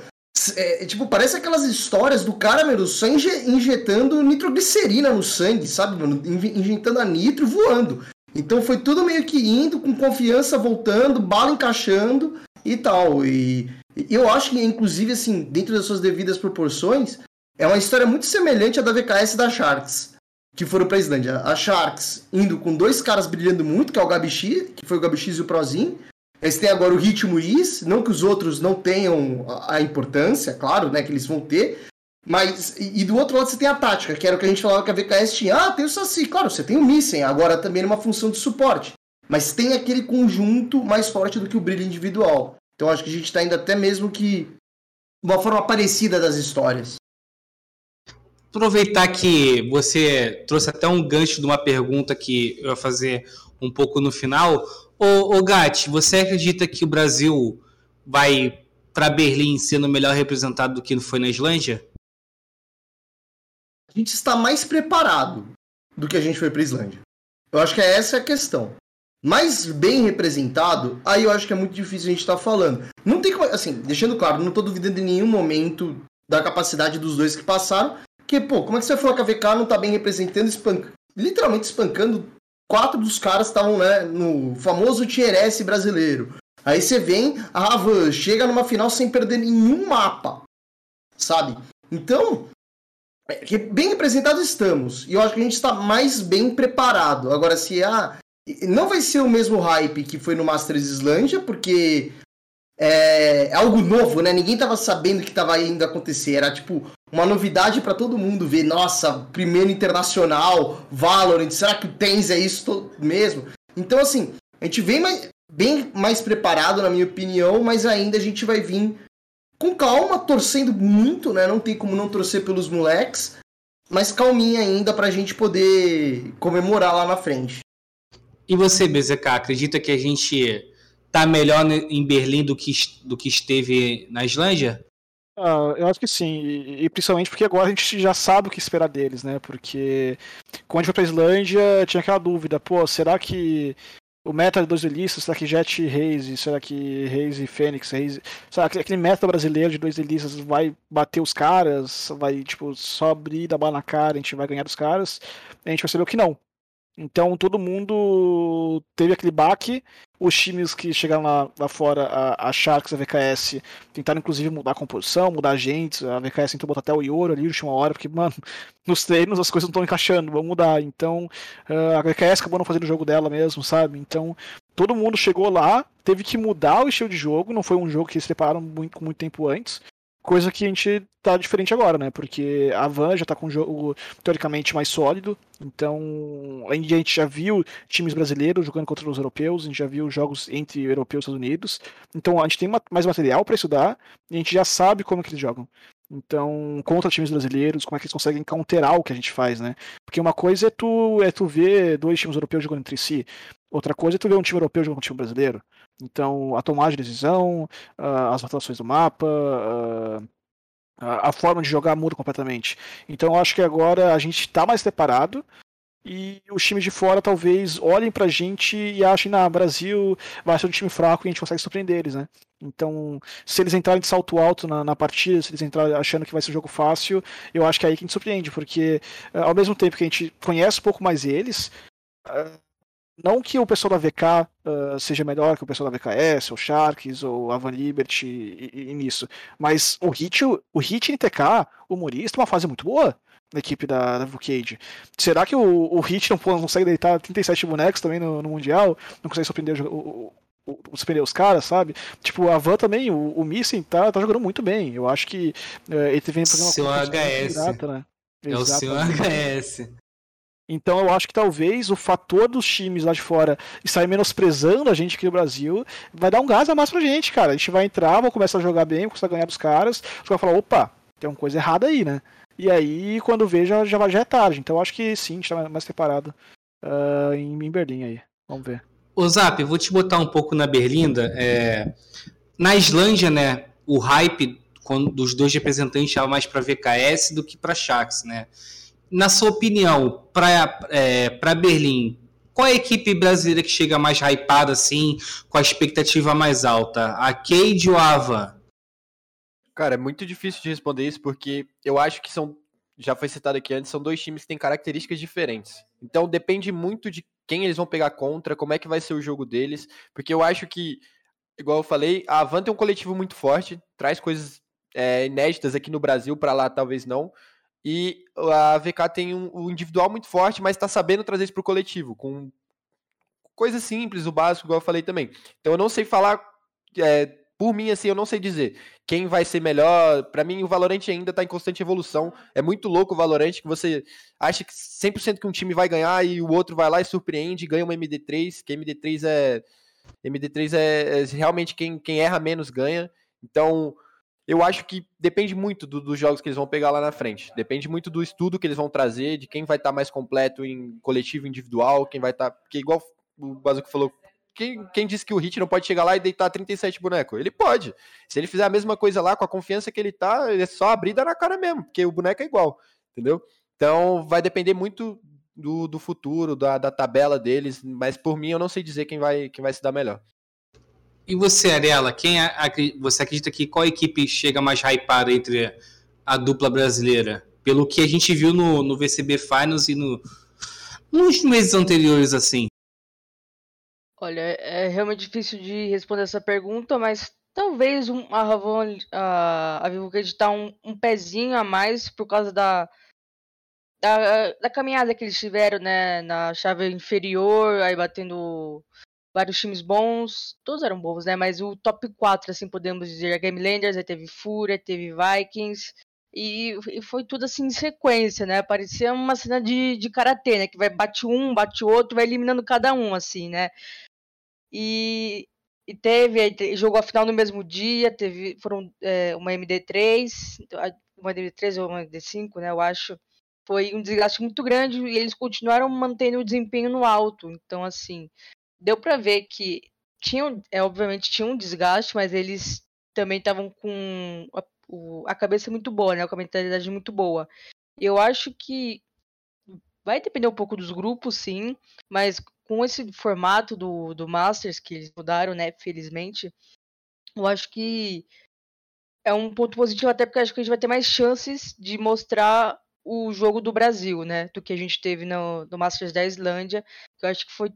É, tipo, parece aquelas histórias do cara, meu, só inje injetando nitroglicerina no sangue, sabe, mano? Injetando a nitro voando. Então foi tudo meio que indo, com confiança, voltando, bala encaixando e tal. E eu acho que, inclusive, assim, dentro das suas devidas proporções, é uma história muito semelhante à da VKS da Sharks, que foram pra Islândia. A Sharks indo com dois caras brilhando muito, que é o Gabi X, que foi o Gabi X e o Prozin. Eles têm agora o Ritmo Is, não que os outros não tenham a importância, claro, né, que eles vão ter, mas, e, do outro lado você tem a tática, que era o que a gente falava que a VKS tinha. Ah, tem o Saci, claro, você tem o Missen, agora também numa função de suporte. Mas tem aquele conjunto mais forte do que o brilho individual. Então acho que a gente está indo até mesmo que uma forma parecida das histórias. Aproveitar que você trouxe até um gancho de uma pergunta que eu ia fazer um pouco no final. Ô, ô Gatti, você acredita que o Brasil vai para Berlim sendo melhor representado do que foi na Islândia? A gente está mais preparado do que a gente foi para Islândia. Eu acho que essa é a questão mais bem representado, aí eu acho que é muito difícil a gente estar tá falando. Não tem como, assim, deixando claro, não estou duvidando em nenhum momento da capacidade dos dois que passaram, que, pô, como é que você falou que a VK não tá bem representando, espanca, literalmente espancando quatro dos caras estavam, né, no famoso Tier S brasileiro. Aí você vem, a Ravan chega numa final sem perder nenhum mapa, sabe? Então, é, bem representados estamos. E eu acho que a gente está mais bem preparado. Agora, se a não vai ser o mesmo hype que foi no Masters Islândia, porque é, é algo novo, né? Ninguém tava sabendo que tava indo acontecer. Era tipo uma novidade para todo mundo ver. Nossa, primeiro internacional, Valorant, será que o TENS é isso mesmo? Então, assim, a gente vem mais, bem mais preparado, na minha opinião, mas ainda a gente vai vir com calma, torcendo muito, né? Não tem como não torcer pelos moleques, mas calminha ainda pra gente poder comemorar lá na frente. E você, BZK, acredita que a gente está melhor em Berlim do que, do que esteve na Islândia? Ah, eu acho que sim, e, e, principalmente porque agora a gente já sabe o que esperar deles, né? Porque quando a gente foi pra Islândia, tinha aquela dúvida, pô, será que o meta de dois duelistas, será que Jet e Reis, será que Reis e Fênix, será que aquele meta brasileiro de dois duelistas vai bater os caras, vai, tipo, só abrir, dar bala na cara, a gente vai ganhar dos caras? A gente percebeu que não, então todo mundo teve aquele baque. Os times que chegaram lá, lá fora, a, a Sharks, a VKS, tentaram inclusive mudar a composição, mudar agentes. A VKS tentou botar até o Ioro ali última hora, porque, mano, nos treinos as coisas não estão encaixando, vamos mudar. Então a VKS acabou não fazendo o jogo dela mesmo, sabe? Então todo mundo chegou lá, teve que mudar o estilo de jogo. Não foi um jogo que eles prepararam muito, muito tempo antes. Coisa que a gente tá diferente agora, né? Porque a Van já tá com um jogo teoricamente mais sólido. Então, a gente já viu times brasileiros jogando contra os europeus, a gente já viu jogos entre europeus e Estados Unidos. Então, a gente tem mais material para estudar e a gente já sabe como que eles jogam. Então, contra times brasileiros, como é que eles conseguem counterar o que a gente faz, né? Porque uma coisa é tu, é tu ver dois times europeus jogando entre si, outra coisa é tu ver um time europeu jogando com um time brasileiro. Então, a tomada de decisão, as rotações do mapa, a forma de jogar muda completamente. Então, eu acho que agora a gente está mais preparado e os times de fora talvez olhem pra gente e achem, na Brasil vai ser um time fraco e a gente consegue surpreender eles, né? Então, se eles entrarem de salto alto na, na partida, se eles entrarem achando que vai ser um jogo fácil, eu acho que é aí que a gente surpreende, porque ao mesmo tempo que a gente conhece um pouco mais eles, não que o pessoal da VK uh, seja melhor que o pessoal da VKS, ou Sharks, ou Avan Liberty e, e, nisso, mas o Hit, o Hit em TK, o Murista, uma fase muito boa na equipe da, da. Será que o, o Hit não, não consegue deitar 37 bonecos também no, no Mundial? Não consegue surpreender o, o, o os caras, sabe? Tipo, a Van também, o, o Missing tá, tá jogando muito bem. Eu acho que uh, ele vem fazendo uma Seu HS. Pirata, né? É o seu HS. Então eu acho que talvez o fator dos times lá de fora estarem menosprezando a gente aqui no Brasil vai dar um gás a mais pra gente, cara. A gente vai entrar, vai começar a jogar bem, começar a ganhar dos caras, os caras falar, opa, tem uma coisa errada aí, né? E aí, quando vê, já, já, já é tarde. Então eu acho que sim, a gente tá mais preparado uh, em, em Berlim aí. Vamos ver. Ô Zap, vou te botar um pouco na Berlinda. É... Na Islândia, né, o hype dos dois representantes estava mais para VKS do que para Shax, né? Na sua opinião, para é, Berlim, qual é a equipe brasileira que chega mais hypada assim, com a expectativa mais alta? A Cade ou a Avan? Cara, é muito difícil de responder isso porque eu acho que são, já foi citado aqui antes, são dois times que têm características diferentes. Então depende muito de quem eles vão pegar contra, como é que vai ser o jogo deles, porque eu acho que, igual eu falei, a Avan tem um coletivo muito forte, traz coisas é, inéditas aqui no Brasil, para lá talvez não, e a VK tem um, um individual muito forte, mas está sabendo trazer isso para o coletivo, com coisas simples, o básico, igual eu falei também. Então eu não sei falar, é, por mim, assim, eu não sei dizer quem vai ser melhor. Para mim, o Valorant ainda está em constante evolução. É muito louco o Valorant que você acha que 100% que um time vai ganhar e o outro vai lá e surpreende ganha uma MD3, que MD3 é. MD3 é, é realmente quem, quem erra menos ganha. Então, eu acho que depende muito do, dos jogos que eles vão pegar lá na frente. Depende muito do estudo que eles vão trazer, de quem vai estar tá mais completo em coletivo individual, quem vai estar. Tá, porque, igual o Bazuco falou, quem, quem disse que o Hit não pode chegar lá e deitar 37 bonecos? Ele pode. Se ele fizer a mesma coisa lá, com a confiança que ele tá, é só abrir dar na cara mesmo, porque o boneco é igual, entendeu? Então vai depender muito do, do futuro, da, da tabela deles, mas por mim eu não sei dizer quem vai, quem vai se dar melhor. E você, Arela, quem você acredita que qual equipe chega mais hypada entre a dupla brasileira? Pelo que a gente viu no, no VCB Finals e no, nos meses anteriores, assim. Olha, é realmente difícil de responder essa pergunta, mas talvez um, a Ravon, a, a Vivo está um, um pezinho a mais por causa da, da, da caminhada que eles tiveram, né, na chave inferior, aí batendo vários times bons, todos eram bons, né? Mas o top 4, assim, podemos dizer, a Game Landers, aí teve Fúria, teve Vikings, e, e, foi tudo assim em sequência, né? Parecia uma cena de, de karatê, né? Que vai bate um, bate outro, vai eliminando cada um, assim, né? E, e teve, aí, jogou a final no mesmo dia, teve, foram é, uma MD3, uma MD3 ou uma MD5, né? Eu acho. Foi um desgaste muito grande e eles continuaram mantendo o desempenho no alto. Então, assim, deu para ver que tinham, é, obviamente tinha um desgaste, mas eles também estavam com o, a cabeça muito boa, né? Com a mentalidade muito boa. Eu acho que vai depender um pouco dos grupos, sim, mas com esse formato do, do Masters que eles mudaram, né? Felizmente, eu acho que é um ponto positivo, até porque acho que a gente vai ter mais chances de mostrar o jogo do Brasil, né? Do que a gente teve no, no Masters da Islândia. Que eu acho que foi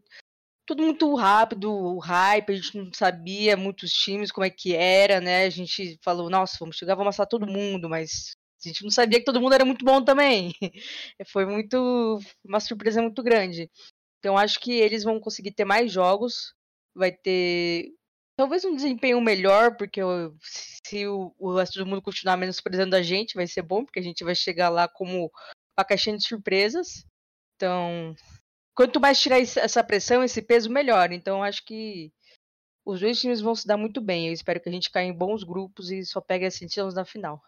tudo muito rápido, o hype, a gente não sabia muitos times como é que era, né? A gente falou, nossa, vamos chegar, vamos amassar todo mundo, mas a gente não sabia que todo mundo era muito bom também. Foi muito uma surpresa muito grande. Então acho que eles vão conseguir ter mais jogos, vai ter talvez um desempenho melhor, porque se o, o resto do mundo continuar menosprezando a gente, vai ser bom, porque a gente vai chegar lá como uma caixinha de surpresas. Então, quanto mais tirar essa pressão, esse peso, melhor. Então, acho que os dois times vão se dar muito bem. Eu espero que a gente caia em bons grupos e só pegue assim títulos na final.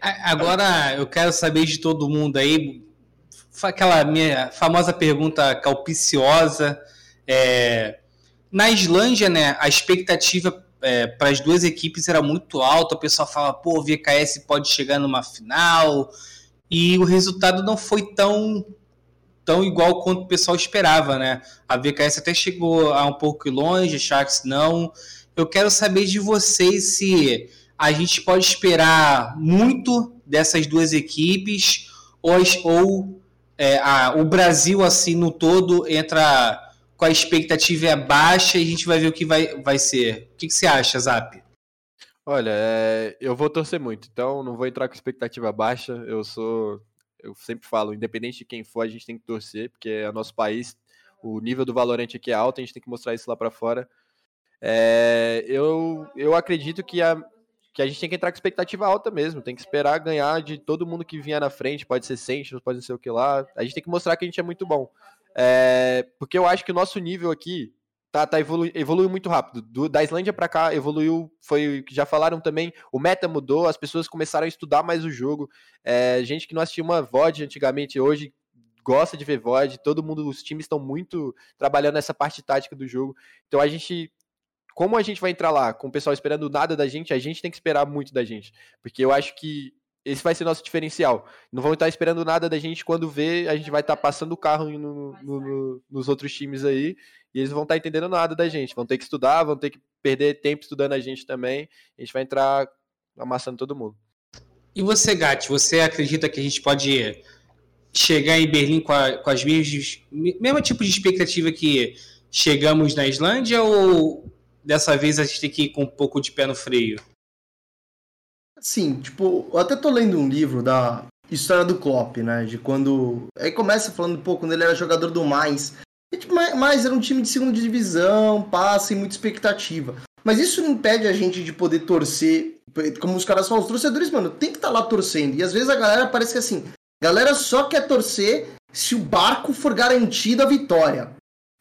Agora, eu quero saber de todo mundo aí, aquela minha famosa pergunta calpiciosa. É, na Islândia, né, a expectativa é, para as duas equipes era muito alta. O pessoal fala, pô, o VKS pode chegar numa final. E o resultado não foi tão tão igual quanto o pessoal esperava, né? A VKS até chegou a um pouco longe, Sharks não. Eu quero saber de vocês se a gente pode esperar muito dessas duas equipes ou, ou é, a, o Brasil assim no todo entra com a expectativa baixa e a gente vai ver o que vai, vai ser. O que, que você acha, Zap? Olha, é, eu vou torcer muito, então não vou entrar com expectativa baixa. Eu sou, eu sempre falo, independente de quem for, a gente tem que torcer, porque é nosso país, o nível do valorante aqui é alto, a gente tem que mostrar isso lá para fora. É, eu, eu acredito que a, que a gente tem que entrar com expectativa alta mesmo, tem que esperar ganhar de todo mundo que vier na frente, pode ser Sentinels, pode ser o que lá. A gente tem que mostrar que a gente é muito bom. É, porque eu acho que o nosso nível aqui tá, tá evolu evoluiu muito rápido. Do, da Islândia para cá evoluiu, foi o que já falaram também, o meta mudou, as pessoas começaram a estudar mais o jogo. É, gente que não assistia uma VOD antigamente, hoje gosta de ver VOD, todo mundo, os times estão muito trabalhando nessa parte tática do jogo. Então a gente como a gente vai entrar lá com o pessoal esperando nada da gente, a gente tem que esperar muito da gente. Porque eu acho que esse vai ser nosso diferencial. Não vão estar esperando nada da gente quando vê, a gente vai estar passando o carro no, no, no, nos outros times aí, e eles vão estar entendendo nada da gente. Vão ter que estudar, vão ter que perder tempo estudando a gente também. A gente vai entrar amassando todo mundo. E você, Gatti, você acredita que a gente pode chegar em Berlim com, a, com as mesmas mesmo tipo de expectativa que chegamos na Islândia ou dessa vez a gente tem que ir com um pouco de pé no freio? Sim, tipo, eu até tô lendo um livro da história do Klopp, né? De quando. Aí começa falando um pouco quando ele era jogador do mais. Tipo, mais era um time de segunda divisão, passa e muita expectativa. Mas isso não impede a gente de poder torcer. Como os caras falam, os torcedores, mano, tem que estar tá lá torcendo. E às vezes a galera parece que assim, galera só quer torcer se o barco for garantido a vitória.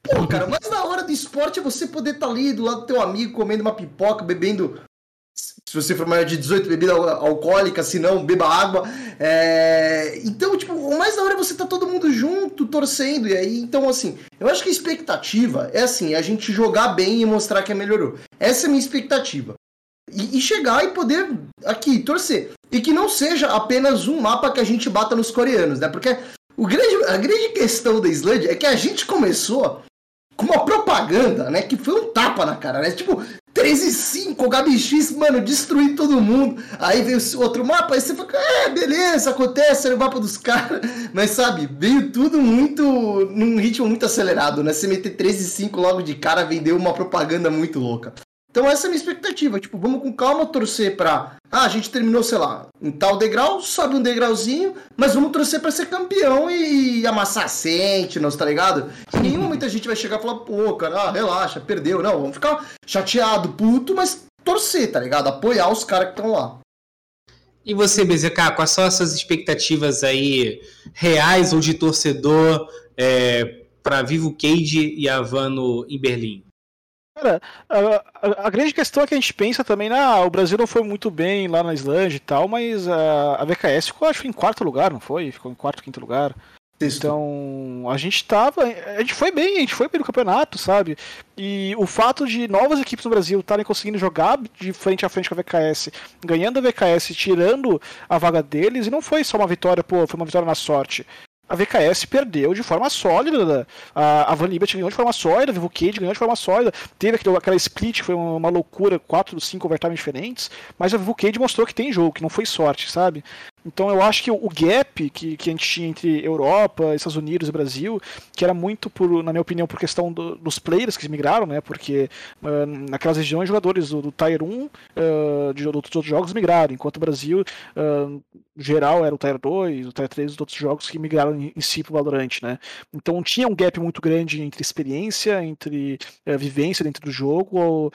Pô, cara, mas na hora do esporte é você poder estar tá ali do lado do teu amigo, comendo uma pipoca, bebendo se você for maior de 18, bebida alcoólica, se não, beba água. É... Então, tipo, o mais da hora é você tá todo mundo junto, torcendo. E aí, então, assim, eu acho que a expectativa é assim, a gente jogar bem e mostrar que é melhorou. Essa é a minha expectativa. E, e, chegar e poder aqui torcer. E que não seja apenas um mapa que a gente bata nos coreanos, né? Porque o grande, a grande questão da Islândia é que a gente começou com uma propaganda, né? Que foi um tapa na cara, né? Tipo, 13 e 5, o Gabi X, mano, destruir todo mundo. Aí veio outro mapa, aí você fala, é, beleza, acontece, era o mapa dos caras. Mas sabe, veio tudo muito, num ritmo muito acelerado, né? Você meter 13 e 5 logo de cara, vendeu uma propaganda muito louca. Então essa é a minha expectativa. Tipo, vamos com calma torcer pra. Ah, a gente terminou, sei lá, em tal degrau, sobe um degrauzinho, mas vamos torcer pra ser campeão e, e amassar Sentinels, tá ligado? Em nenhum momento a gente vai chegar e falar, pô, cara, ah, relaxa, perdeu. Não, vamos ficar chateado, puto, mas torcer, tá ligado? Apoiar os caras que estão lá. E você, BZK, quais são essas expectativas aí reais ou de torcedor é, para Vivo Cage e Havano em Berlim? Cara, a, a, grande questão é que a gente pensa também, ah, o Brasil não foi muito bem lá na Islândia e tal, mas a, a VKS ficou, acho, em quarto lugar, não foi? Ficou em quarto, quinto lugar. Então, a gente tava. A gente foi bem, a gente foi bem no campeonato, sabe? E o fato de novas equipes no Brasil estarem conseguindo jogar de frente a frente com a VKS, ganhando a VKS, tirando a vaga deles, e não foi só uma vitória, pô, foi uma vitória na sorte a VKS perdeu de forma sólida. A, a Van Libert ganhou de forma sólida, a Vivo Cage ganhou de forma sólida. Teve aquele, aquela split, foi uma, uma loucura, quatro, cinco overtime diferentes. Mas a Vivo Cage mostrou que tem jogo, que não foi sorte, sabe? Então eu acho que o gap que, que a gente tinha entre Europa, Estados Unidos e Brasil, que era muito, por, na minha opinião, por questão do, dos players que migraram, né? Porque uh, naquelas regiões jogadores do, do Tier 1 uh, de, de outros jogos migraram, enquanto o Brasil, uh, geral, era o Tier 2, o Tier 3 dos outros jogos que migraram em, em si pro Valorant, né? Então tinha um gap muito grande entre experiência, entre vivência dentro do jogo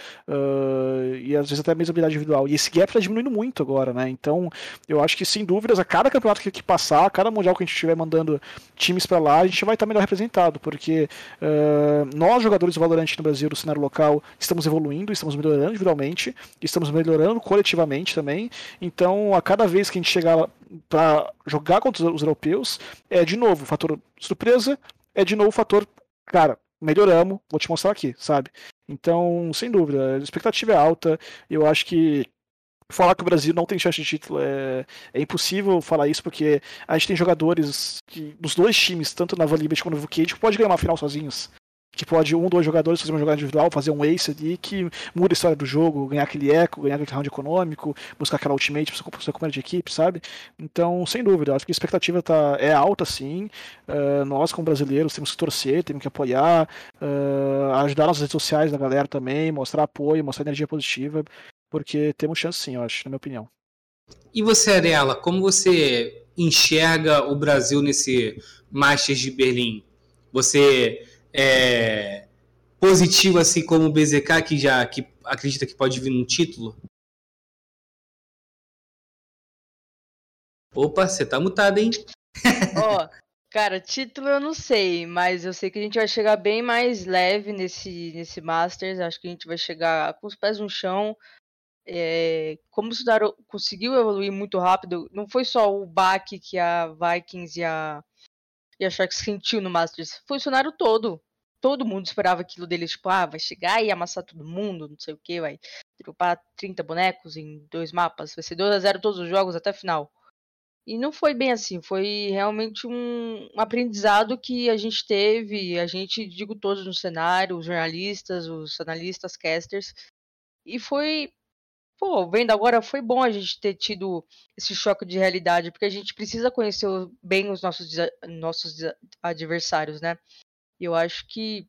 e às vezes até a mesma habilidade individual. E esse gap está diminuindo muito agora, né? Então eu acho que sem dúvida dúvidas, a cada campeonato que, que passar, a cada mundial que a gente estiver mandando times para lá, a gente vai estar melhor representado, porque uh, nós, jogadores do Valorant no Brasil, do cenário local, estamos evoluindo, estamos melhorando individualmente, estamos melhorando coletivamente também. Então, a cada vez que a gente chegar para jogar contra os europeus, é de novo fator surpresa, é de novo fator, cara, melhoramos, vou te mostrar aqui, sabe? Então, sem dúvida, a expectativa é alta. Eu acho que falar que o Brasil não tem chance de título é, é impossível falar isso, porque a gente tem jogadores que, dos dois times, tanto na Valibet quanto no Vucade, que pode ganhar uma final sozinhos. Que pode um, dois jogadores fazer uma jogada individual, fazer um ace ali, que muda a história do jogo, ganhar aquele eco, ganhar aquele round econômico, buscar aquela ultimate para seu companheiro de equipe, sabe? Então, sem dúvida, acho que a expectativa tá, é alta, sim. Uh, nós, como brasileiros, temos que torcer, temos que apoiar, uh, ajudar nas redes sociais da galera também, mostrar apoio, mostrar energia positiva porque temos chance sim, eu acho, na minha opinião. E você, Arela, como você enxerga o Brasil nesse Masters de Berlim? Você é positivo assim como o BZK, que já que acredita que pode vir um título? Opa, você tá mutado, hein? Ó, oh, cara, título eu não sei, mas eu sei que a gente vai chegar bem mais leve nesse, nesse Masters. Acho que a gente vai chegar com os pés no chão, é, como o Sudaro conseguiu evoluir muito rápido, não foi só o baque que a Vikings e a, e a Sharks sentiu no Masters, foi o cenário todo. Todo mundo esperava aquilo deles, tipo, ah, vai chegar e amassar todo mundo, não sei o que, vai dropar 30 bonecos em dois mapas, vai ser 2 a 0 todos os jogos até a final. E não foi bem assim, foi realmente um aprendizado que a gente teve, a gente, digo todos no cenário, os jornalistas, os analistas, casters, e foi pô, vendo agora, foi bom a gente ter tido esse choque de realidade, porque a gente precisa conhecer bem os nossos, nossos adversários, né? E eu acho que,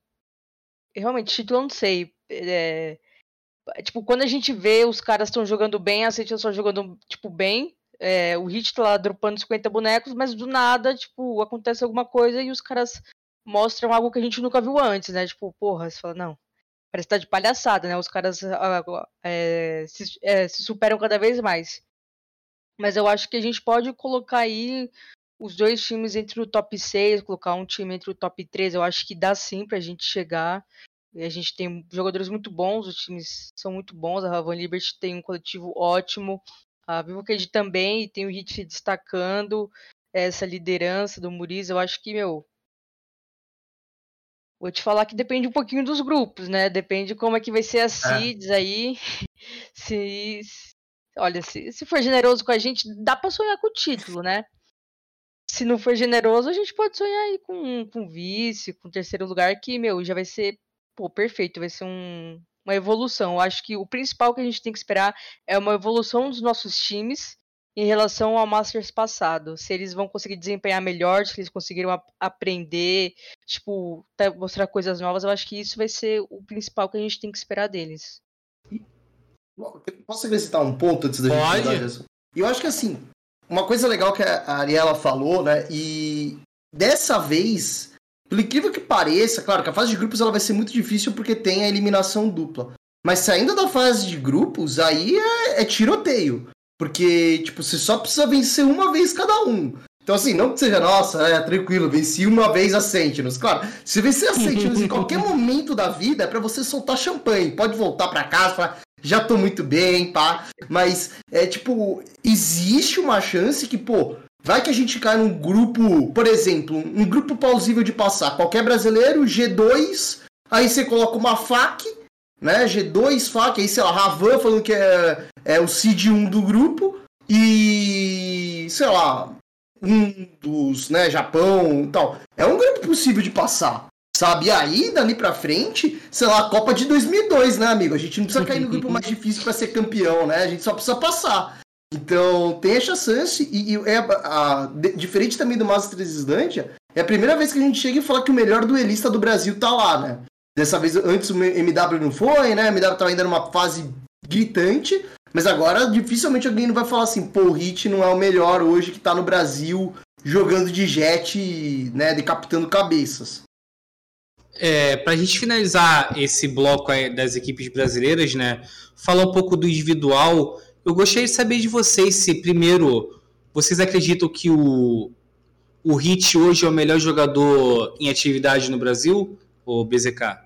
realmente, título eu não sei. É, tipo, quando a gente vê os caras estão jogando bem, a gente só jogando, tipo, bem, é, o Hit tá lá dropando 50 bonecos, mas do nada, tipo, acontece alguma coisa e os caras mostram algo que a gente nunca viu antes, né? Tipo, porra, você fala, não, Parece que tá de palhaçada, né? Os caras é, se, é, se superam cada vez mais. Mas eu acho que a gente pode colocar aí os dois times entre o top 6, colocar um time entre o top 3, eu acho que dá sim pra gente chegar. E a gente tem jogadores muito bons, os times são muito bons, a Ravan Liberty tem um coletivo ótimo, a Vivo Cage também, e tem o Hit destacando essa liderança do Muriz, eu acho que, meu, Vou te falar que depende um pouquinho dos grupos, né? Depende como é que vai ser as é. seeds aí. Se, olha, se, se for generoso com a gente, dá para sonhar com o título, né? Se não for generoso, a gente pode sonhar aí com, com vice, com terceiro lugar, que, meu, já vai ser, pô, perfeito, vai ser um, uma evolução. Eu acho que o principal que a gente tem que esperar é uma evolução dos nossos times em relação ao Masters passado. Se eles vão conseguir desempenhar melhor, se eles conseguiram ap aprender, tipo, mostrar coisas novas, eu acho que isso vai ser o principal que a gente tem que esperar deles. Posso acrescentar um ponto antes da Pode. gente E eu acho que assim, uma coisa legal que a Ariela falou, né? E dessa vez, pelo incrível que pareça, claro que a fase de grupos ela vai ser muito difícil porque tem a eliminação dupla. Mas saindo da fase de grupos, aí é, é tiroteio. Porque, tipo, você só precisa vencer uma vez cada um. Então, assim, não que seja, nossa, é tranquilo, venci uma vez a Sentinels. Claro, se vencer a Sentinels em qualquer momento da vida, é pra você soltar champanhe. Pode voltar pra casa falar, já tô muito bem, pá. Mas, é tipo, existe uma chance que, pô, Vai que a gente cai num grupo, por exemplo, um grupo plausível de passar. Qualquer brasileiro, G2, aí você coloca uma FAC, né? G2, FAC, aí sei lá, Ravan falando que é, é o Seed 1 do grupo, e sei lá, um dos, né, Japão e tal. É um grupo possível de passar. Sabe? E aí, dali pra frente, sei lá, Copa de 2002, né, amigo? A gente não precisa cair no grupo mais difícil para ser campeão, né? A gente só precisa passar. Então, tem essa chance, e, e é a, a, diferente também do Masters Dungeon, é a primeira vez que a gente chega e fala que o melhor duelista do Brasil tá lá, né? Dessa vez, antes o MW não foi, né? O MW tava ainda numa fase gritante, mas agora dificilmente alguém não vai falar assim, pô, o Hit não é o melhor hoje que tá no Brasil jogando de jet, né, decapitando cabeças. É, para a gente finalizar esse bloco das equipes brasileiras, né, falar um pouco do individual, eu gostaria de saber de vocês se, primeiro, vocês acreditam que o, o Hit hoje é o melhor jogador em atividade no Brasil, ou BZK?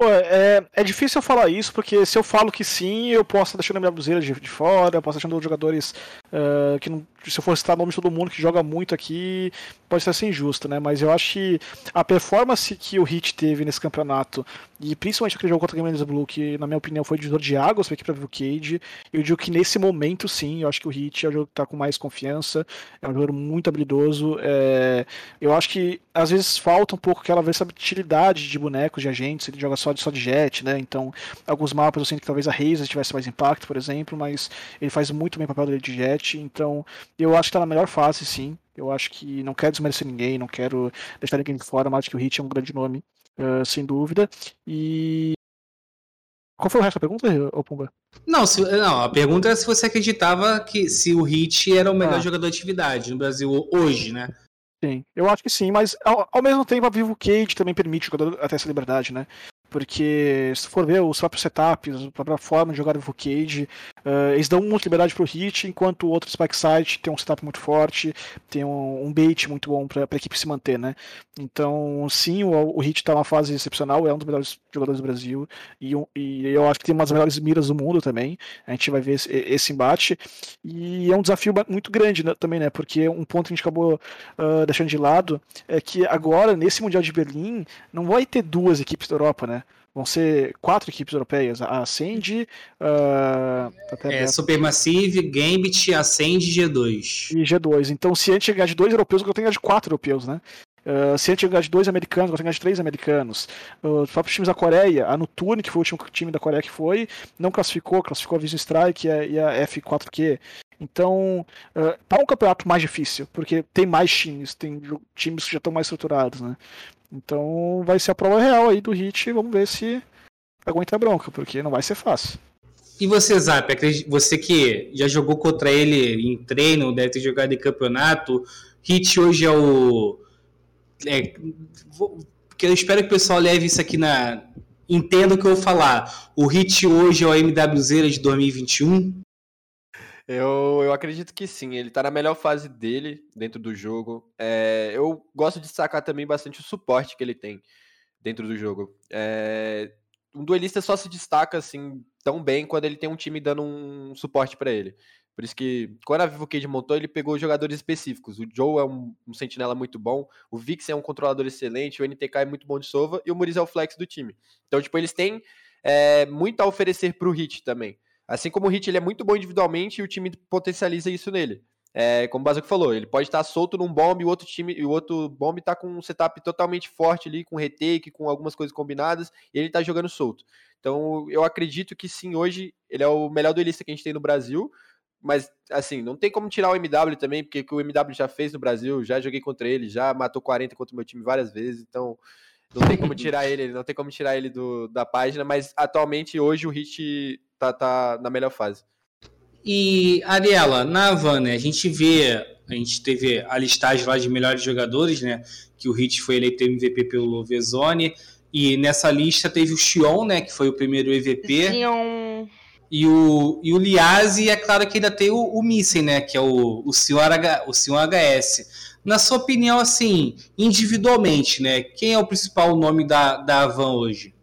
Pô, é, é difícil eu falar isso, porque se eu falo que sim, eu posso estar deixando a minha buzeira de, de fora, posso estar deixando jogadores uh, que não, se eu for citar o nome de todo mundo que joga muito aqui, pode ser assim injusto, né? Mas eu acho que a performance que o Hit teve nesse campeonato, e principalmente aquele jogo contra o Game Blue, que na minha opinião foi divisor de águas para a equipe da Cage, eu digo que nesse momento sim, eu acho que o Hit é o jogo que está com mais confiança, é um jogador muito habilidoso. É... Eu acho que às vezes falta um pouco aquela versatilidade de bonecos, de agentes, ele joga só de, só de jet, né? Então, alguns mapas eu sinto que talvez a Razer tivesse mais impacto, por exemplo, mas ele faz muito bem o papel dele de jet, então eu acho que está na melhor fase, sim. Eu acho que não quero desmerecer ninguém, não quero deixar ninguém de fora, mas acho que o Hit é um grande nome, uh, sem dúvida. E. Qual foi o resto da pergunta, ô Pumba? Não, se, não, a pergunta é se você acreditava que se o Hit era o melhor ah. jogador de atividade no Brasil hoje, né? Sim, eu acho que sim, mas ao, ao mesmo tempo a Vivo Cage também permite o jogador até essa liberdade, né? Porque se for ver os próprios setups, a própria forma de jogar o Cage, uh, eles dão muita liberdade pro hit, enquanto o outro Spike Site tem um setup muito forte, tem um, um bait muito bom para a equipe se manter, né? Então, sim, o, o hit tá numa fase excepcional, é um dos melhores jogadores do Brasil, e, e, eu acho que tem uma das melhores miras do mundo também. A gente vai ver esse, esse embate. E é um desafio muito grande né, também, né? Porque um ponto que a gente acabou uh, deixando de lado é que agora, nesse Mundial de Berlim, não vai ter duas equipes da Europa, né? Vão ser quatro equipes europeias: a Ascend, uh, é, Supermassive, Gambit, Ascend e G2. E G2. Então, se a gente chegar de dois europeus, eu tenho que de quatro europeus, né? Uh, se a gente ganhar de dois americanos, eu tenho que ganhar de três americanos. Uh, os próprios times da Coreia, a Noturne, que foi o último time da Coreia que foi, não classificou, classificou a Vision Strike e a, e a F4Q. Então, uh, tá um campeonato mais difícil, porque tem mais times, tem times que já estão mais estruturados, né? Então vai ser a prova real aí do Hit, vamos ver se aguenta a bronca, porque não vai ser fácil. E você, Zap, você que já jogou contra ele em treino, deve ter jogado em campeonato, Hit hoje é o. É, eu espero que o pessoal leve isso aqui na. Entenda o que eu vou falar. O Hit hoje é o MWZ de 2021? Eu, eu acredito que sim, ele tá na melhor fase dele dentro do jogo. É, eu gosto de destacar também bastante o suporte que ele tem dentro do jogo. É, um duelista só se destaca assim tão bem quando ele tem um time dando um suporte para ele. Por isso que, quando a Vivo Cage montou, ele pegou jogadores específicos. O Joe é um, um, sentinela muito bom, o Vix é um controlador excelente, o NTK é muito bom de sova e o Muriz é o flex do time. Então, tipo, eles têm é, muito a oferecer pro Hit também. Assim como o Hit ele é muito bom individualmente e o time potencializa isso nele. É, como o Bazuco falou, ele pode estar solto num bomb e o outro time e o outro bomb está com um setup totalmente forte ali, com retake, com algumas coisas combinadas, e ele está jogando solto. Então, eu acredito que sim, hoje ele é o melhor duelista que a gente tem no Brasil, mas assim, não tem como tirar o MW também, porque o MW já fez no Brasil, já joguei contra ele, já matou 40 contra o meu time várias vezes, então não tem como tirar ele, não tem como tirar ele do, da página, mas atualmente hoje o Hit tá, tá na melhor fase. E, Ariela, na Havana, a gente vê, a gente teve a listagem lá de melhores jogadores, né? Que o Hit foi eleito MVP pelo Vezone. E nessa lista teve o Xion, né? Que foi o primeiro EVP. Xion. E o, e o Liazzi, e é claro que ainda tem o, o né? Que é o, o, senhor H, o senhor HS. Na sua opinião, assim, individualmente, né? Quem é o principal nome da, da Avan hoje?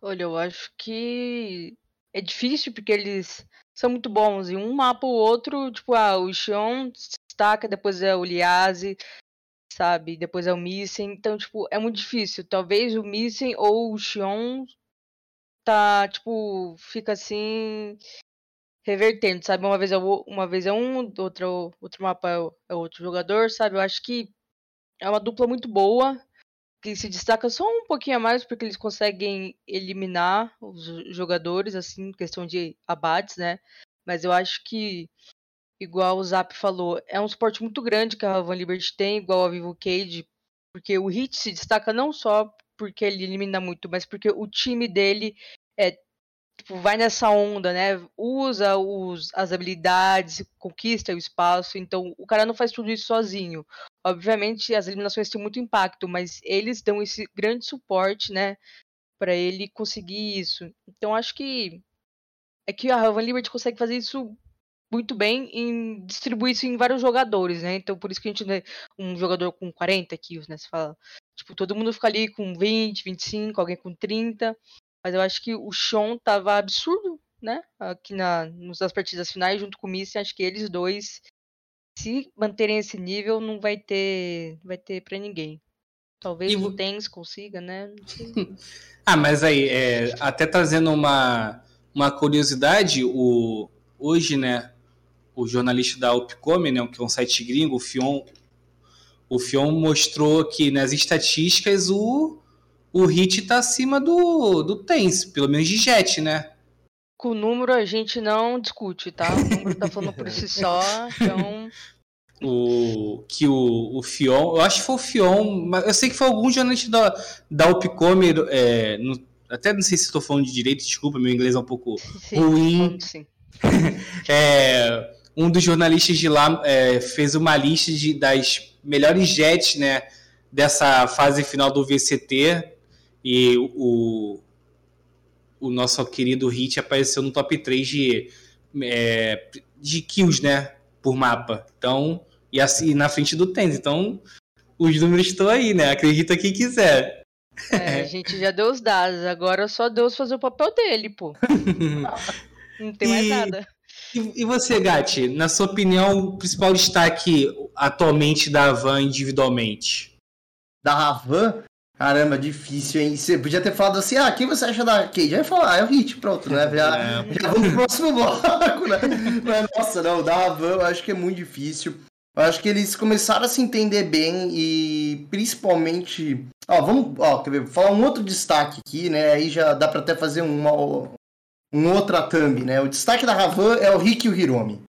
Olha, eu acho que é difícil porque eles são muito bons. E um mapa ou outro, tipo, ah, o Xion destaca, depois é o Liase, sabe? Depois é o Missen. Então, tipo, é muito difícil. Talvez o Missen ou o Xion tá, tipo, fica assim revertendo, sabe? Uma vez é, uma vez é um, outro, outro mapa é, é outro jogador, sabe? Eu acho que é uma dupla muito boa, que se destaca só um pouquinho a mais porque eles conseguem eliminar os jogadores, assim, questão de abates, né? Mas eu acho que, igual o Zap falou, é um suporte muito grande que a Van Liberty tem, igual a Vivo Cage, porque o Hit se destaca não só porque ele elimina muito, mas porque o time dele é tipo, vai nessa onda, né? Usa os, as habilidades, conquista o espaço. Então, o cara não faz tudo isso sozinho. Obviamente, as eliminações têm muito impacto, mas eles dão esse grande suporte, né? Para ele conseguir isso. Então, acho que é que a Van Liberty consegue fazer isso muito bem em distribuir isso em vários jogadores, né? Então, por isso que a gente vê um jogador com 40 kills, né? Você fala, tipo, todo mundo fica ali com 20, 25, alguém com 30. Mas eu acho que o Sean tava absurdo, né? Aqui na, nas partidas finais, junto com o Missy, acho que eles dois, se manterem esse nível, não vai ter, vai ter para ninguém. Talvez e... o Tens consiga, né? ah, mas aí, é, até trazendo uma, uma curiosidade, o, hoje, né, o jornalista da Upcome, né, que é um site gringo, o Fion, o Fion mostrou que nas estatísticas o o Hit tá acima do, do Tens, pelo menos de Jet, né? Com o número a gente não discute, tá? O número tá falando por si só, então. O, que o, o Fion, eu acho que foi o Fion, mas eu sei que foi algum jornalista da, da Upcomer, é, no, até não sei se estou falando de direito, desculpa, meu inglês é um pouco sim, ruim. Sim. é, um dos jornalistas de lá é, fez uma lista de, das melhores jets, né, dessa fase final do VCT, e o, o nosso querido Hit apareceu no top 3 de, é, de kills, né? Por mapa. Então, e assim na frente do Tens. Então, os números estão aí, né? Acredita quem quiser. É, a gente já deu os dados, agora é só Deus fazer o papel dele, pô. Não tem mais nada. E, e você, Gatti, na sua opinião, o principal destaque atualmente da Van individualmente? Da Ravan? Caramba, difícil, hein? Você podia ter falado assim, ah, quem você acha da arcade? Aí falar, ah, é o Hit, pronto, né? Já, é. já vamos pro próximo bloco, né? Mas, nossa, não, da Havan eu acho que é muito difícil. Eu acho que eles começaram a se entender bem e principalmente. Ó, vamos. Ó, quer ver? Falar um outro destaque aqui, né? Aí já dá pra até fazer uma, um outra thumb, né? O destaque da Ravan é o Rick e o Hiromi.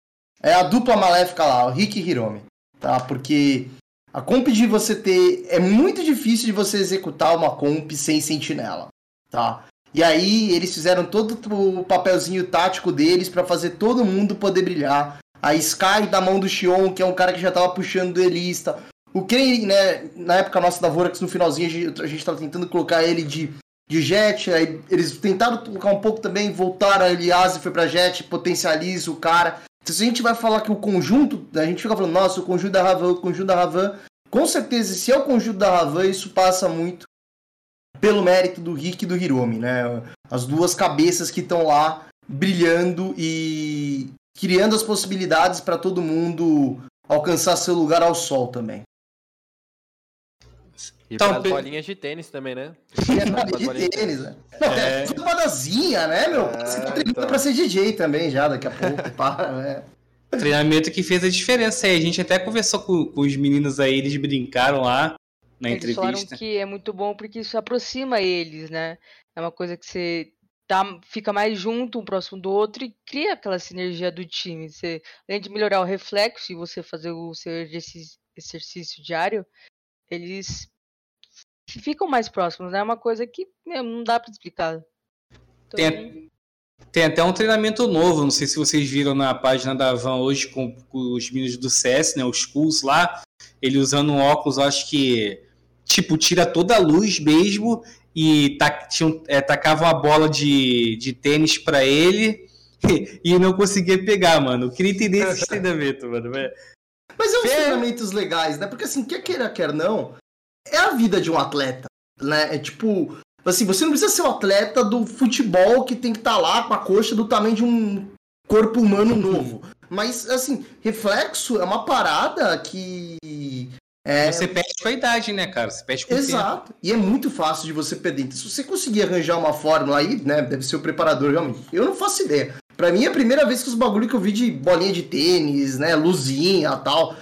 É a dupla maléfica lá, o Rick e Hiromi. Tá? Porque a comp de você ter. É muito difícil de você executar uma comp sem sentinela, tá? E aí eles fizeram todo o papelzinho tático deles para fazer todo mundo poder brilhar. A Sky da mão do Xion, que é um cara que já tava puxando duelista. O Ken, né, na época nossa da Vorax, no finalzinho, a gente, tava tentando colocar ele de, de Jet, aí eles tentaram colocar um pouco também, voltaram, Elias foi pra Jet, potencializa o cara. Então, se a gente vai falar que o conjunto, a gente fica falando, nossa, o conjunto da Ravan, o conjunto da Ravan, com certeza, se é o conjunto da Ravan, isso passa muito pelo mérito do Rick e do Hiromi, né? As duas cabeças que estão lá brilhando e criando as possibilidades para todo mundo alcançar seu lugar ao sol também. E então, para bolinhas de tênis também, né? É, de tênis, né? Não, é, é fadazinha, né, meu? É, Você tá treinando então. pra ser DJ também já, daqui a pouco, para, né? Treinamento que fez a diferença aí. A gente até conversou com, com os meninos aí, eles brincaram lá na eles entrevista. Eles falaram que é muito bom porque isso aproxima eles, né? É uma coisa que você tá, fica mais junto um próximo do outro e cria aquela sinergia do time. Você, além de melhorar o reflexo e você fazer o seu exercício, exercício diário, eles ficam mais próximos, né? É uma coisa que meu, não dá para explicar. Então... Tem, tem até um treinamento novo, não sei se vocês viram na página da Van hoje com, com os meninos do CS, né, os Cools lá, ele usando um óculos, acho que tipo tira toda a luz mesmo e tac, tinha, é, tacava uma bola de, de tênis para ele e, não conseguia pegar, mano. Eu queria entender esse treinamento, mano. Mas é uns é... treinamentos legais, né? Porque assim, quer queira, quer não, é a vida de um atleta, né? É tipo, Assim, você não precisa ser um atleta do futebol que tem que estar tá lá com a coxa do tamanho de um corpo humano novo. Mas, assim, reflexo é uma parada que. É... Você perde com a idade, né, cara? Você perde com Exato. E é muito fácil de você perder. Então, se você conseguir arranjar uma fórmula aí, né? Deve ser o preparador, realmente. Eu não faço ideia. Pra mim é a primeira vez que os bagulho que eu vi de bolinha de tênis, né? Luzinha tal.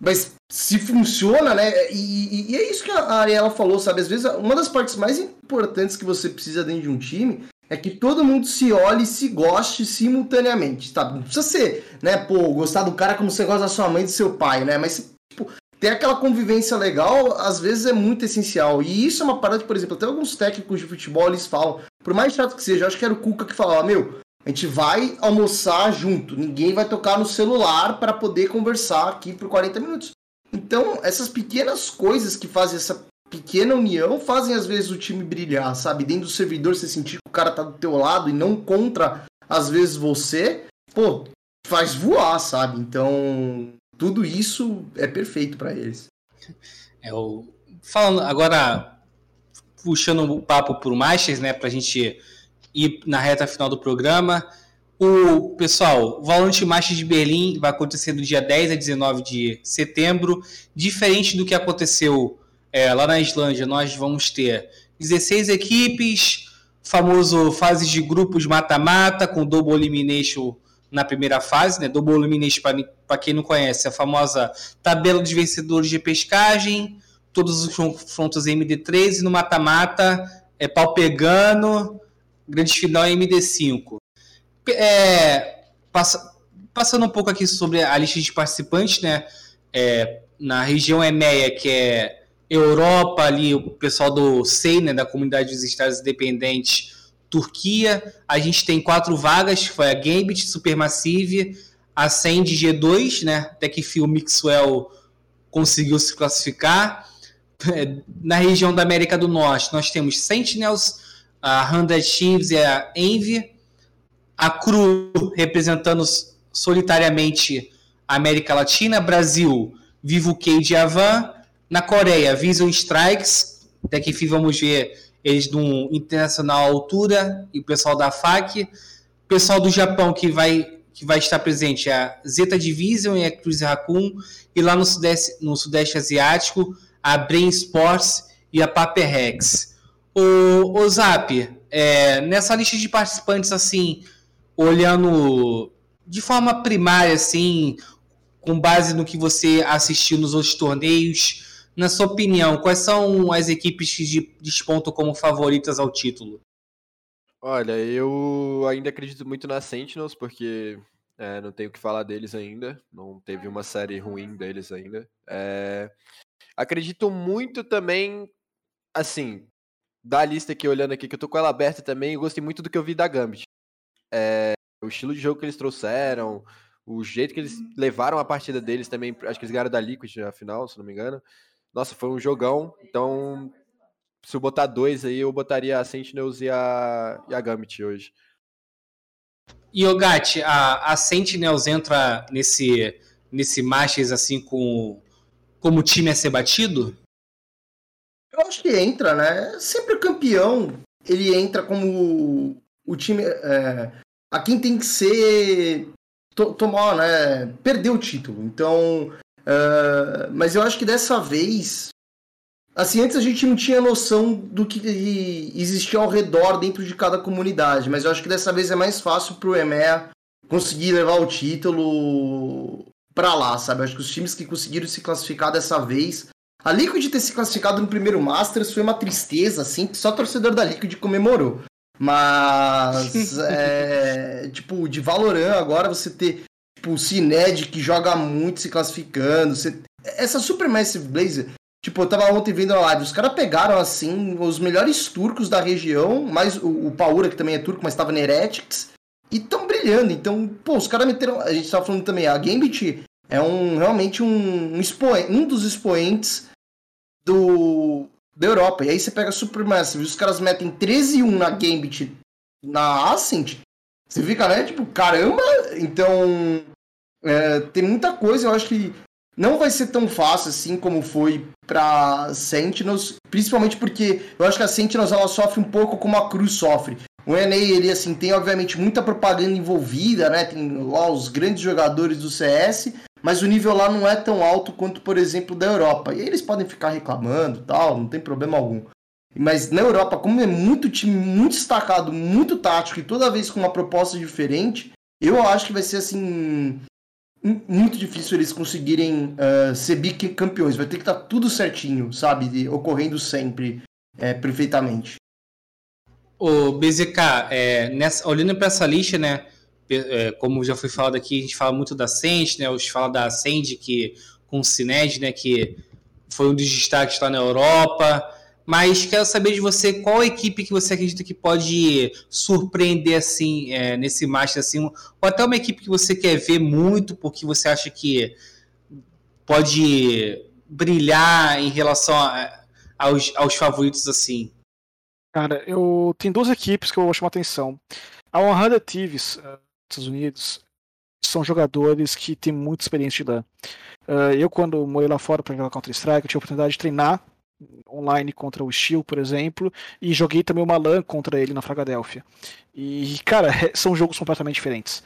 Mas se funciona, né? E, e, é isso que a Ariela falou, sabe? Às vezes, uma das partes mais importantes que você precisa dentro de um time é que todo mundo se olhe e se goste simultaneamente, tá? Não precisa ser, né, pô, gostar do cara como você gosta da sua mãe e do seu pai, né? Mas, tipo, ter aquela convivência legal, às vezes é muito essencial. E isso é uma parada por exemplo, até alguns técnicos de futebol, eles falam, por mais chato que seja, eu acho que era o Cuca que falava, meu, a gente vai almoçar junto, ninguém vai tocar no celular para poder conversar aqui por 40 minutos. Então, essas pequenas coisas que fazem essa pequena união fazem às vezes o time brilhar, sabe? Dentro do servidor você sentir que o cara tá do teu lado e não contra às vezes você, pô, faz voar, sabe? Então, tudo isso é perfeito para eles. É o falando agora puxando o papo pro Masters, né, pra gente ir na reta final do programa. O pessoal, o Valorant Masters de Berlim vai acontecer do dia 10 a 19 de setembro, diferente do que aconteceu é, lá na Islândia, nós vamos ter 16 equipes, famoso fase de grupos mata-mata, com double elimination na primeira fase, né? Double elimination, para quem não conhece, a famosa tabela dos vencedores de pescagem, todos os confrontos MD3 e no mata-mata é pau pegando, grande final é MD5. É, passa, passando um pouco aqui sobre a lista de participantes, né? É, na região EMEA, que é Europa, ali o pessoal do SEI, né, da Comunidade dos Estados Independentes, Turquia, a gente tem quatro vagas, foi a Gambit, Supermassive, a Send G2, né, até que o Mixwell conseguiu se classificar. É, na região da América do Norte, nós temos Sentinels, a Hundred Chiefs e a Envy, a CRU representando solitariamente a América Latina, Brasil, Vivo Cage e Avan, na Coreia, Vision Strikes, até que enfim vamos ver eles no internacional altura e o pessoal da FAC. Pessoal do Japão que vai que vai estar presente a Zeta Division e a Cruise Raccoon e lá no sudeste, no sudeste asiático a Brain Sports e a Paper Rex. O, o Zap, é, nessa lista de participantes assim, olhando de forma primária assim, com base no que você assistiu nos outros torneios, na sua opinião, quais são as equipes que despontam como favoritas ao título? Olha, eu ainda acredito muito na Sentinels, porque é, não tenho o que falar deles ainda. Não teve uma série ruim deles ainda. É, acredito muito também, assim, da lista aqui, olhando aqui, que eu tô com ela aberta também, eu gostei muito do que eu vi da Gambit. É, o estilo de jogo que eles trouxeram, o jeito que eles levaram a partida deles também, acho que eles ganharam da Liquid na final, se não me engano. Nossa, foi um jogão. Então, se eu botar dois aí, eu botaria a Sentinels e a, e a Gambit hoje. E o Gatti, a, a Sentinels entra nesse, nesse Masters assim com como time a ser batido? Acho que entra, né? Sempre o campeão, ele entra como o time. É, a quem tem que ser. To, tomar, né? Perder o título. Então, Uh, mas eu acho que dessa vez. Assim, antes a gente não tinha noção do que existia ao redor dentro de cada comunidade, mas eu acho que dessa vez é mais fácil pro EMEA conseguir levar o título para lá, sabe? Acho que os times que conseguiram se classificar dessa vez. A Liquid ter se classificado no primeiro Masters foi uma tristeza, assim, que só o torcedor da Liquid comemorou. Mas, é, tipo, de Valorant agora você ter tipo, o Cined que joga muito se classificando. Você... Essa Supermassive Blazer, tipo, eu tava ontem vendo a live, os caras pegaram, assim, os melhores turcos da região, mais o, o Paura, que também é turco, mas tava na Heretics, e tão brilhando. Então, pô, os caras meteram. A gente tava falando também, a Gambit é um realmente um, um, um dos expoentes do, da Europa. E aí você pega Supermassive, os caras metem 13 1 na Gambit na Ascent, você fica, né? Tipo, caramba! Então, é, tem muita coisa, eu acho que não vai ser tão fácil assim como foi para Sentinels, principalmente porque eu acho que a Sentinels ela sofre um pouco como a Cruz sofre. o NA, ele assim, tem obviamente muita propaganda envolvida, né? Tem lá os grandes jogadores do CS, mas o nível lá não é tão alto quanto, por exemplo, da Europa. E eles podem ficar reclamando tal, não tem problema algum. Mas na Europa, como é muito time muito destacado, muito tático e toda vez com uma proposta diferente, eu acho que vai ser assim muito difícil eles conseguirem uh, ser bicampeões. Vai ter que estar tá tudo certinho, sabe? Ocorrendo sempre é, perfeitamente. O BZK, é, nessa, olhando para essa lista, né? É, como já foi falado aqui, a gente fala muito da Send, né? Gente fala da Send que com o Cined, né? Que foi um dos destaques lá na Europa. Mas quero saber de você qual equipe que você acredita que pode surpreender assim é, nesse Master assim, ou até uma equipe que você quer ver muito porque você acha que pode brilhar em relação a, aos, aos favoritos assim. Cara, eu tenho duas equipes que eu vou chamar atenção. A 100 Thieves, uh, Estados Unidos, são jogadores que têm muita experiência de LAN. Uh, eu, quando morei lá fora para jogar Counter-Strike, tive a oportunidade de treinar online contra o Steel, por exemplo, e joguei também o Malan contra ele na Fragadélfia. E, cara, são jogos completamente diferentes.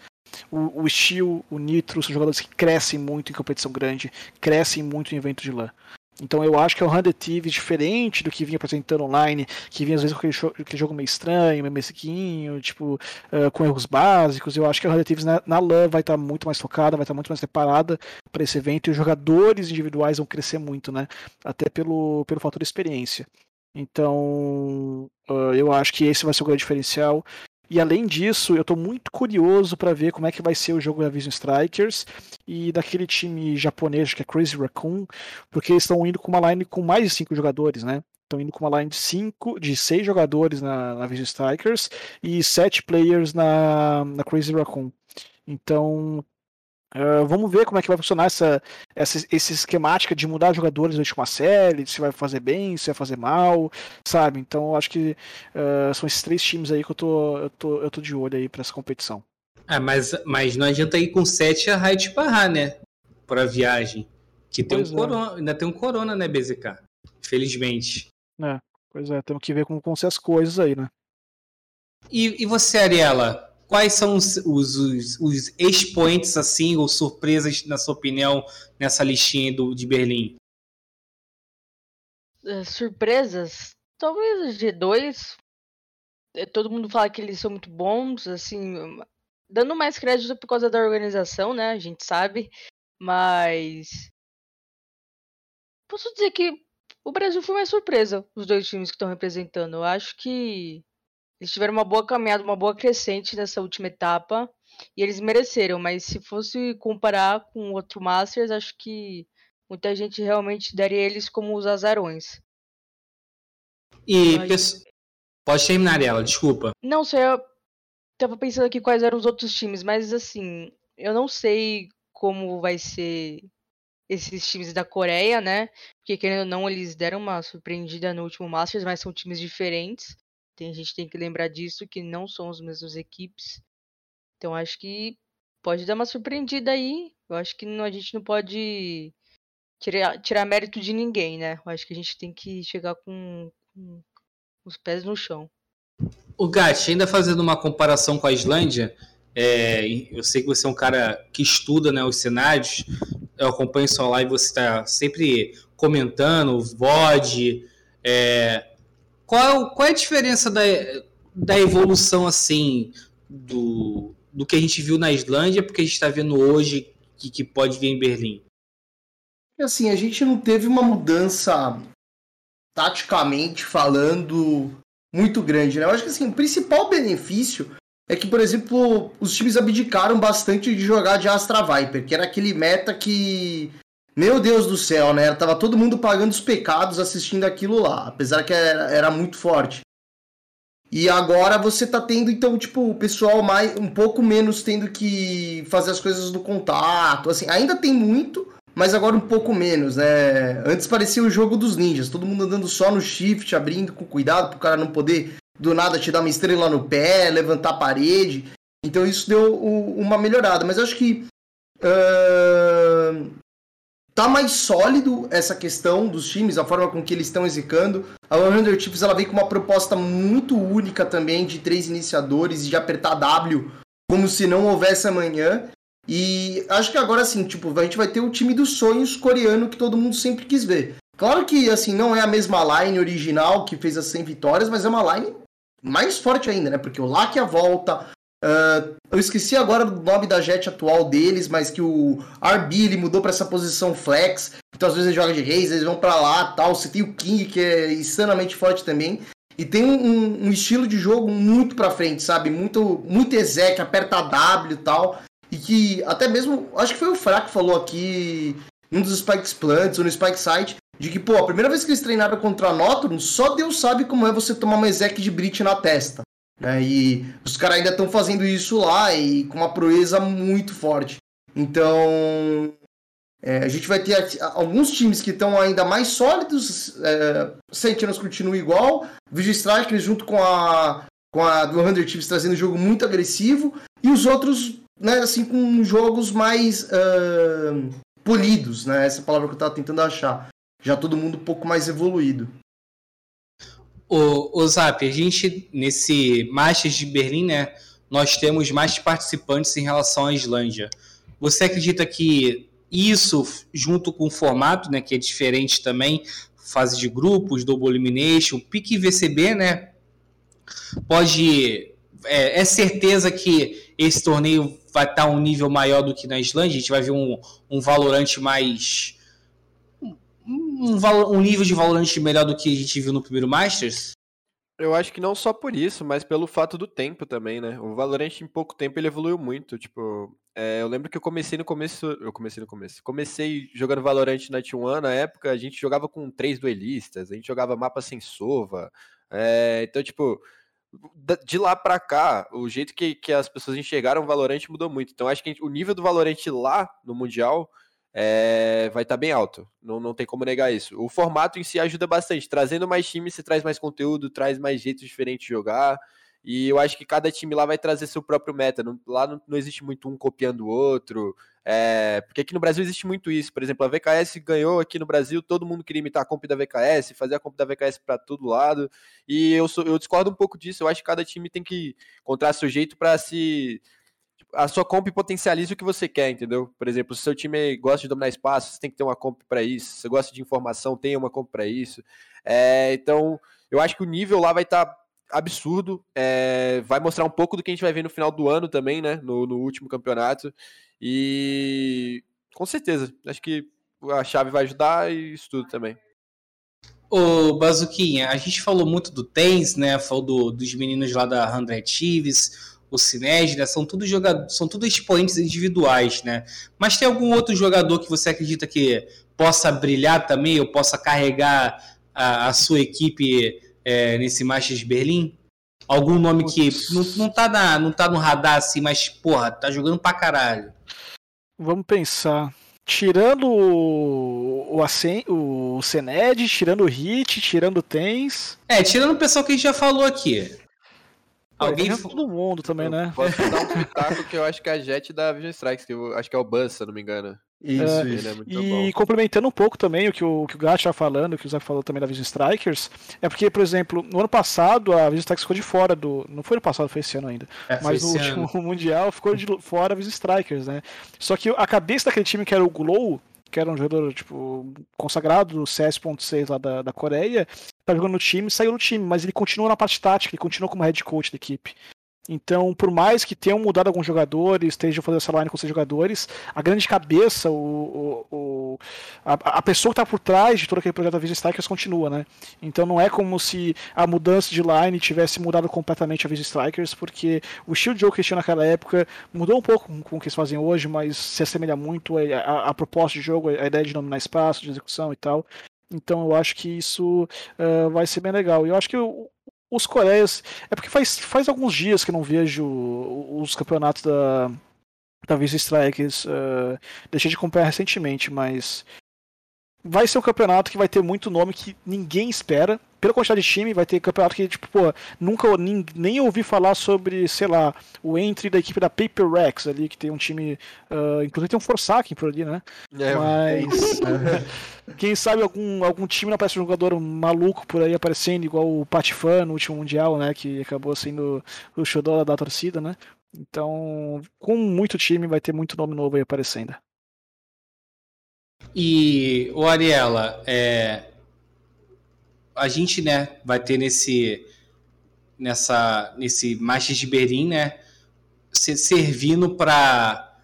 O, o Steel, o Nitro, são jogadores que crescem muito em competição grande, crescem muito em evento de LAN. Então eu acho que é um Hunter Thieves diferente do que vinha apresentando online, que vinha às vezes com aquele, aquele jogo meio estranho, meio mesquinho, tipo, uh, com erros básicos. Eu acho que a Hunter Thieves na, na LAN vai estar tá muito mais focada, vai estar tá muito mais preparada para esse evento e os jogadores individuais vão crescer muito, né? Até pelo, pelo fator experiência. Então, uh, eu acho que esse vai ser o grande diferencial. E além disso, eu estou muito curioso para ver como é que vai ser o jogo da Vision Strikers e daquele time japonês que é Crazy Raccoon, porque eles estão indo com uma line com mais de cinco jogadores, né? Estão indo com uma line de cinco, de seis jogadores na, na Vision Strikers e sete players na, na Crazy Raccoon. Então, Uh, vamos ver como é que vai funcionar essa, essa, essa esquemática de mudar jogadores durante uma série, se vai fazer bem, se vai fazer mal, sabe? Então eu acho que uh, são esses três times aí que eu tô, eu tô, eu tô de olho aí para essa competição. Ah, mas, mas não adianta ir com 7 a Raid Parra, né? Pra viagem. Que tem um é. corona, ainda tem um corona, né, BZK? Felizmente. É, pois é, temos que ver como vão ser as coisas aí, né? E, e você, Ariela? Quais são os, os, os, os expoentes, assim, ou surpresas, na sua opinião, nessa listinha do, de Berlim? É, surpresas? Talvez G2. É, todo mundo fala que eles são muito bons, assim, dando mais crédito por causa da organização, né? A gente sabe. Mas. Posso dizer que o Brasil foi mais surpresa, os dois times que estão representando. Eu acho que eles tiveram uma boa caminhada, uma boa crescente nessa última etapa. E eles mereceram, mas se fosse comparar com outro Masters, acho que muita gente realmente daria eles como os azarões. E mas... pode terminar ela, desculpa. Não, só eu tava pensando aqui quais eram os outros times, mas assim, eu não sei como vai ser esses times da Coreia, né? Porque querendo ou não, eles deram uma surpreendida no último Masters, mas são times diferentes. Tem, a gente tem que lembrar disso, que não são as mesmas equipes. Então acho que pode dar uma surpreendida aí. Eu acho que não, a gente não pode tirar, tirar mérito de ninguém, né? Eu acho que a gente tem que chegar com, com os pés no chão. O Gatti, ainda fazendo uma comparação com a Islândia, é, eu sei que você é um cara que estuda né, os cenários, eu acompanho sua live, você está sempre comentando, VOD, é, qual, qual é a diferença da, da evolução, assim, do, do que a gente viu na Islândia porque a gente está vendo hoje que, que pode vir em Berlim? Assim, a gente não teve uma mudança taticamente falando muito grande, né? Eu acho que assim, o principal benefício é que, por exemplo, os times abdicaram bastante de jogar de Astra Viper, que era aquele meta que meu Deus do céu, né? Tava todo mundo pagando os pecados assistindo aquilo lá, apesar que era, era muito forte. E agora você tá tendo, então, tipo, o pessoal mais um pouco menos tendo que fazer as coisas no contato. Assim, ainda tem muito, mas agora um pouco menos, né? Antes parecia o jogo dos ninjas, todo mundo andando só no shift, abrindo com cuidado pro cara não poder do nada te dar uma estrela no pé, levantar a parede. Então isso deu uma melhorada, mas acho que. Uh tá mais sólido essa questão dos times, a forma com que eles estão executando. A 100 Chiefs ela vem com uma proposta muito única também de três iniciadores e de apertar W como se não houvesse amanhã. E acho que agora sim, tipo, a gente vai ter o time dos sonhos coreano que todo mundo sempre quis ver. Claro que assim não é a mesma line original que fez as 100 vitórias, mas é uma line mais forte ainda, né? Porque o Lakia volta, Uh, eu esqueci agora do nome da jet atual deles, mas que o RB ele mudou para essa posição flex. Então às vezes ele joga de reis, eles vão para lá tal. Você tem o King que é insanamente forte também. E tem um, um estilo de jogo muito pra frente, sabe? Muito, muito exec, aperta W e tal. E que até mesmo, acho que foi o Fraco que falou aqui, num dos Spikes Plants ou no Spike Site, de que, pô, a primeira vez que eles treinaram contra a Nocturne, só Deus sabe como é você tomar uma exec de Brit na testa. Né? E os caras ainda estão fazendo isso lá e com uma proeza muito forte. Então, é, a gente vai ter alguns times que estão ainda mais sólidos. É, Sentinels continua igual. Vigil Strikers junto com a, com a 200 Chiefs trazendo um jogo muito agressivo. E os outros, né, assim, com jogos mais uh, polidos, né? Essa palavra que eu estava tentando achar. Já todo mundo um pouco mais evoluído. O, o Zap, a gente, nesse Masters de Berlim, né, nós temos mais participantes em relação à Islândia. Você acredita que isso, junto com o formato, né, que é diferente também, fase de grupos, double elimination, pique VCB, né, pode... É, é certeza que esse torneio vai estar um nível maior do que na Islândia, a gente vai ver um, um valorante mais um, um nível de Valorant melhor do que a gente viu no primeiro Masters? Eu acho que não só por isso, mas pelo fato do tempo também, né? O Valorant em pouco tempo ele evoluiu muito. Tipo, é, eu lembro que eu comecei no começo. Eu comecei no começo. Comecei jogando Valorant na T1 na época, a gente jogava com três duelistas, a gente jogava mapa sem sova. É, então, tipo, de lá para cá, o jeito que, que as pessoas enxergaram o Valorant mudou muito. Então, acho que o nível do Valorant lá no Mundial é, vai estar tá bem alto. Não, não tem como negar isso. O formato em si ajuda bastante. Trazendo mais times, você traz mais conteúdo, traz mais jeitos diferentes de jogar. E eu acho que cada time lá vai trazer seu próprio meta. Não, lá não, não, existe muito um copiando o outro. É, porque aqui no Brasil existe muito isso. Por exemplo, a VKS ganhou aqui no Brasil, todo mundo queria imitar a comp da VKS, fazer a comp da VKS para todo lado. E eu, sou, eu discordo um pouco disso. Eu acho que cada time tem que encontrar seu jeito para se a sua comp potencializa o que você quer, entendeu? Por exemplo, se seu time gosta de dominar espaço, você tem que ter uma comp para isso. Se você gosta de informação, tenha uma comp para isso. É, então, eu acho que o nível lá vai estar tá absurdo. É, vai mostrar um pouco do que a gente vai ver no final do ano também, né? No, no último campeonato. E com certeza, acho que a chave vai ajudar e isso tudo também. Ô, Bazuquinha, a gente falou muito do Tens, né? Falou do, dos meninos lá da 100 Chiefs, o Sinés, né? São tudo jogadores, são tudo expoentes individuais, né? Mas tem algum outro jogador que você acredita que possa brilhar também, ou possa carregar a, a sua equipe é, nesse Masters de Berlim? Algum nome que não, não, tá na, não tá no radar assim, mas, porra, tá jogando pra caralho. Vamos pensar. Tirando o, o, Asen, o Sened, tirando o Hit, tirando o Tens. É, tirando o pessoal que a gente já falou aqui. Alguém todo mundo também, eu né? Posso dar um pitaco que eu acho que é a Jet da Vision Strikes, que eu acho que é o Buzz, se eu não me engano. Isso, é, isso. É e bom. complementando um pouco também o que o, que o Gat estava falando, o que o Zé falou também da Vision Strikers, é porque, por exemplo, no ano passado a Vision Strikers ficou de fora do. Não foi no passado, foi esse ano ainda. É, mas no último ano. Mundial ficou de fora a Vision Strikers, né? Só que a cabeça daquele time que era o Glow, que era um jogador tipo, consagrado do CS.6 lá da, da Coreia, tá jogando no time, saiu do time, mas ele continua na parte tática, ele continua como head coach da equipe. Então, por mais que tenham mudado alguns jogadores, estejam fazendo essa line com seus jogadores, a grande cabeça, o, o, o a, a, pessoa que está por trás de todo aquele projeto da Vision Strikers continua, né? Então não é como se a mudança de line tivesse mudado completamente a Vision Strikers, porque o estilo de jogo que eles tinham naquela época mudou um pouco com o que eles fazem hoje, mas se assemelha muito a, a, a proposta de jogo, a ideia de dominar espaço, de execução e tal. Então eu acho que isso uh, vai ser bem legal. E eu acho que os Coreias. É porque faz, faz alguns dias que eu não vejo os campeonatos da, da Visa Strikers. Uh, deixei de acompanhar recentemente, mas. Vai ser um campeonato que vai ter muito nome que ninguém espera. Pela quantidade de time, vai ter campeonato que, tipo, pô, nunca nem, nem ouvi falar sobre, sei lá, o entry da equipe da Paper Rex ali, que tem um time. Uh, inclusive tem um Forsaken por ali, né? É, Mas. quem sabe algum, algum time não aparece um jogador maluco por aí aparecendo, igual o Patifan no último Mundial, né? Que acabou sendo o xodó da torcida, né? Então, com muito time, vai ter muito nome novo aí aparecendo. E, o Ariela, é, a gente, né, vai ter nesse nessa nesse Masters de Berlim, né, servindo para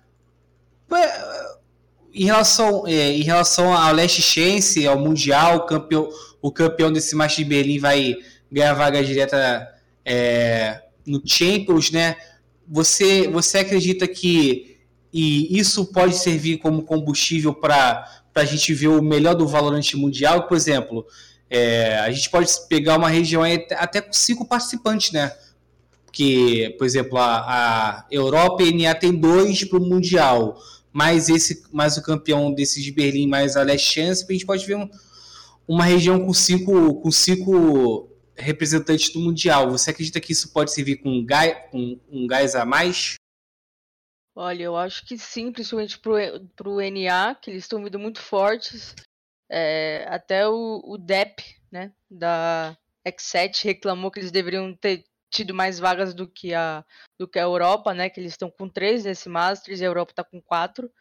em relação é, em relação ao Leste Chance, ao Mundial, o campeão o campeão desse Masters de Berlim vai ganhar vaga direta é, no Champions, né? Você você acredita que e isso pode servir como combustível para a gente ver o melhor do Valorant mundial. Por exemplo, é, a gente pode pegar uma região até com cinco participantes, né? Porque, por exemplo, a, a Europa e NA tem dois para o Mundial, mais, esse, mais o campeão desse de Berlim, mais a Last Chance, a gente pode ver um, uma região com cinco, com cinco representantes do Mundial. Você acredita que isso pode servir com um gás, com um gás a mais? Olha, eu acho que sim, principalmente pro, pro NA, que eles estão vindo muito fortes. É, até o, o DEP, né, da X7 reclamou que eles deveriam ter tido mais vagas do que a, do que a Europa, né, que eles estão com três nesse Masters e a Europa está com quatro.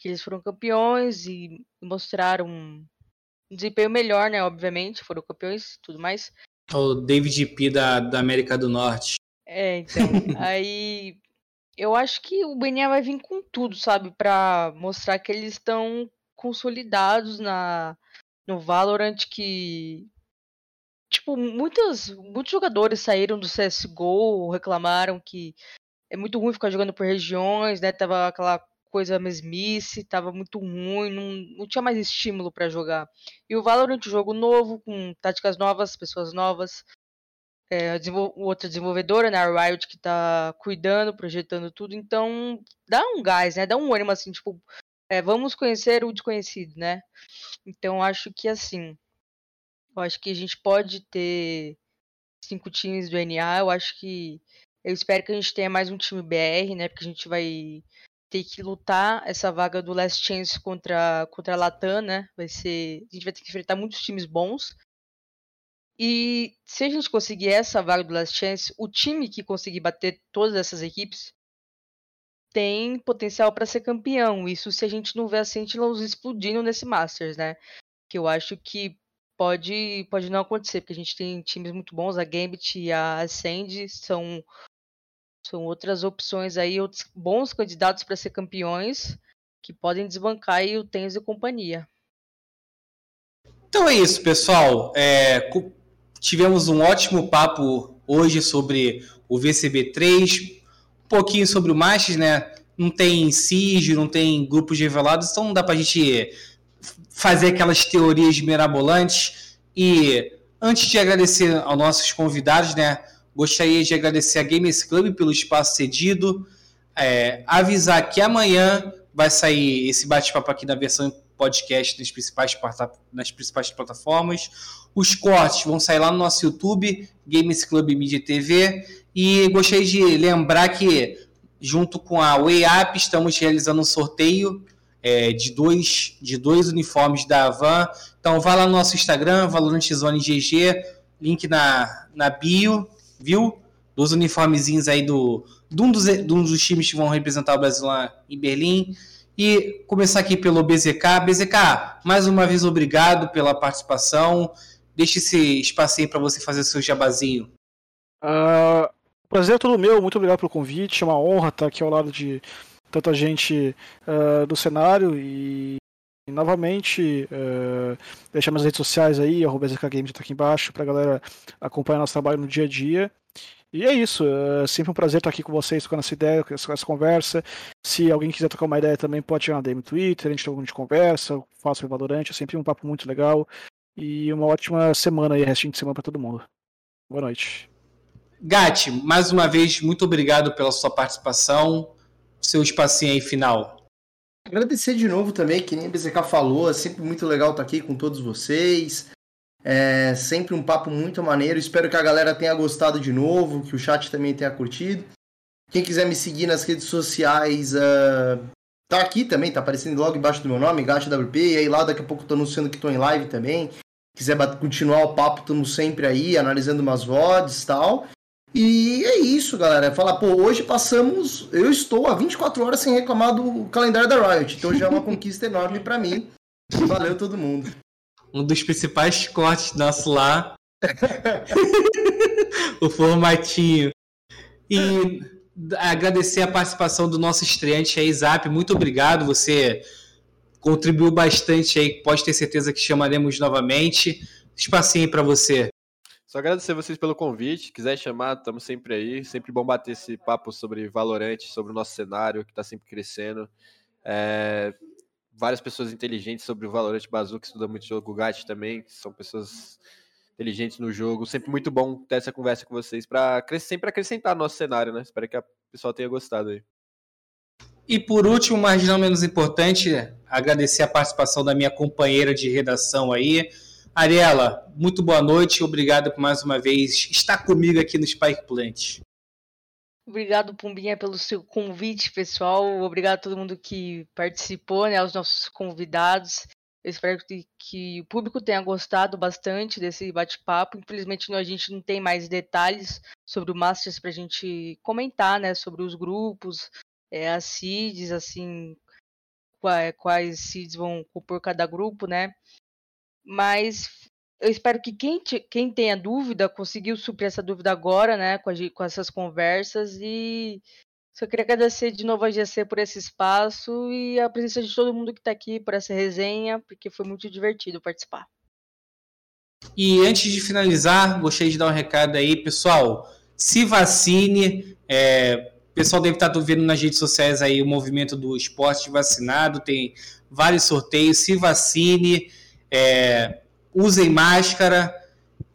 Que eles foram campeões e mostraram um desempenho melhor, né, obviamente, foram campeões e tudo mais. O David P da, da América do Norte. É, então, aí eu acho que o BNA vai vir com tudo, sabe? Pra mostrar que eles estão consolidados na, no Valorant que. Tipo, muitos, muitos jogadores saíram do CSGO, reclamaram que é muito ruim ficar jogando por regiões, né? Tava aquela coisa mesmice, tava muito ruim, não, não tinha mais estímulo para jogar. E o Valorant, um jogo novo, com táticas novas, pessoas novas, é, outra desenvolvedora, né, a Riot, que tá cuidando, projetando tudo, então dá um gás, né, dá um ânimo, assim, tipo, é, vamos conhecer o desconhecido, né, então acho que, assim, eu acho que a gente pode ter cinco times do NA, eu acho que, eu espero que a gente tenha mais um time BR, né, porque a gente vai ter que lutar essa vaga do Last Chance contra, contra a Latam, né, vai ser, a gente vai ter que enfrentar muitos times bons, e se a gente conseguir essa vaga do Last Chance, o time que conseguir bater todas essas equipes tem potencial para ser campeão. Isso se a gente não vê a Sentinels explodindo nesse Masters, né? Que eu acho que pode, pode não acontecer, porque a gente tem times muito bons, a Gambit e a Ascend são, são outras opções aí, outros bons candidatos para ser campeões que podem desbancar aí o Tens e companhia. Então é isso, pessoal. É, Tivemos um ótimo papo hoje sobre o VCB3, um pouquinho sobre o Masters, né? Não tem SIG, não tem grupos revelados, então não dá para a gente fazer aquelas teorias mirabolantes. E antes de agradecer aos nossos convidados, né? Gostaria de agradecer a Gamers Club pelo espaço cedido. É, avisar que amanhã vai sair esse bate-papo aqui na versão podcast nas principais, nas principais plataformas. Os cortes vão sair lá no nosso YouTube, Games Club Media TV. E gostaria de lembrar que, junto com a Way estamos realizando um sorteio é, de, dois, de dois uniformes da Avan. Então, vá lá no nosso Instagram, Valorant Zone GG, link na, na bio, viu? Dos uniformezinhos aí do, de, um dos, de um dos times que vão representar o Brasil lá em Berlim. E começar aqui pelo BZK. BZK, mais uma vez obrigado pela participação. Deixe esse espacinho para você fazer seu jabazinho. Uh, prazer é todo meu, muito obrigado pelo convite. É uma honra estar aqui ao lado de tanta gente uh, do cenário e, e novamente uh, deixar minhas redes sociais aí, arroba Games tá aqui embaixo, pra galera acompanhar nosso trabalho no dia a dia. E é isso, é sempre um prazer estar aqui com vocês, tocando essa ideia, com essa conversa. Se alguém quiser trocar uma ideia também, pode chegar na DM Twitter, a gente tem de conversa, faço o Valorante, é sempre um papo muito legal. E uma ótima semana aí, restinho de semana para todo mundo. Boa noite. Gatti, mais uma vez, muito obrigado pela sua participação. Seu espacinho aí final. Agradecer de novo também, que nem a BZK falou, é sempre muito legal estar aqui com todos vocês. É sempre um papo muito maneiro. Espero que a galera tenha gostado de novo, que o chat também tenha curtido. Quem quiser me seguir nas redes sociais, uh, tá aqui também, tá aparecendo logo embaixo do meu nome, GatoWP. E aí lá daqui a pouco tô anunciando que tô em live também. Quiser continuar o papo, estamos sempre aí, analisando umas VODs e tal. E é isso, galera. Falar, pô, hoje passamos. Eu estou há 24 horas sem reclamar do calendário da Riot. Então já é uma conquista enorme para mim. Valeu todo mundo. Um dos principais cortes nosso lá. o formatinho. E agradecer a participação do nosso estreante aí, Zap. Muito obrigado. Você contribuiu bastante aí. Pode ter certeza que chamaremos novamente. Espacinho para você. Só agradecer vocês pelo convite. Quiser chamar, estamos sempre aí. Sempre bom bater esse papo sobre Valorant, sobre o nosso cenário, que está sempre crescendo. É, várias pessoas inteligentes sobre o Valorant Bazoo, que estuda muito jogo, o Gat também, são pessoas inteligentes no jogo. Sempre muito bom ter essa conversa com vocês para sempre acrescentar no nosso cenário, né? Espero que o pessoal tenha gostado aí. E por último, mas não menos importante, agradecer a participação da minha companheira de redação aí, Ariela, muito boa noite, obrigado por mais uma vez estar comigo aqui no Spike Plant. Obrigado, Pumbinha, pelo seu convite, pessoal. Obrigado a todo mundo que participou, né, aos nossos convidados. Eu espero que, que o público tenha gostado bastante desse bate-papo. Infelizmente, a gente não tem mais detalhes sobre o Masters para a gente comentar, né, sobre os grupos, é, as seeds, assim, quais, quais seeds vão compor cada grupo, né? Mas eu espero que quem, te, quem tenha dúvida conseguiu suprir essa dúvida agora, né, com, a, com essas conversas. E só queria agradecer de novo a GC por esse espaço e a presença de todo mundo que está aqui por essa resenha, porque foi muito divertido participar. E antes de finalizar, gostaria de dar um recado aí, pessoal. Se vacine. É, o pessoal deve estar vendo nas redes sociais aí o movimento do esporte vacinado, tem vários sorteios. Se vacine é, usem máscara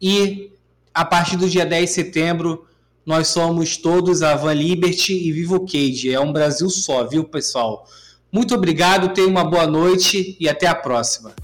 e a partir do dia 10 de setembro nós somos todos a Van Liberty e Vivo Cage. É um Brasil só, viu, pessoal? Muito obrigado, tenha uma boa noite e até a próxima.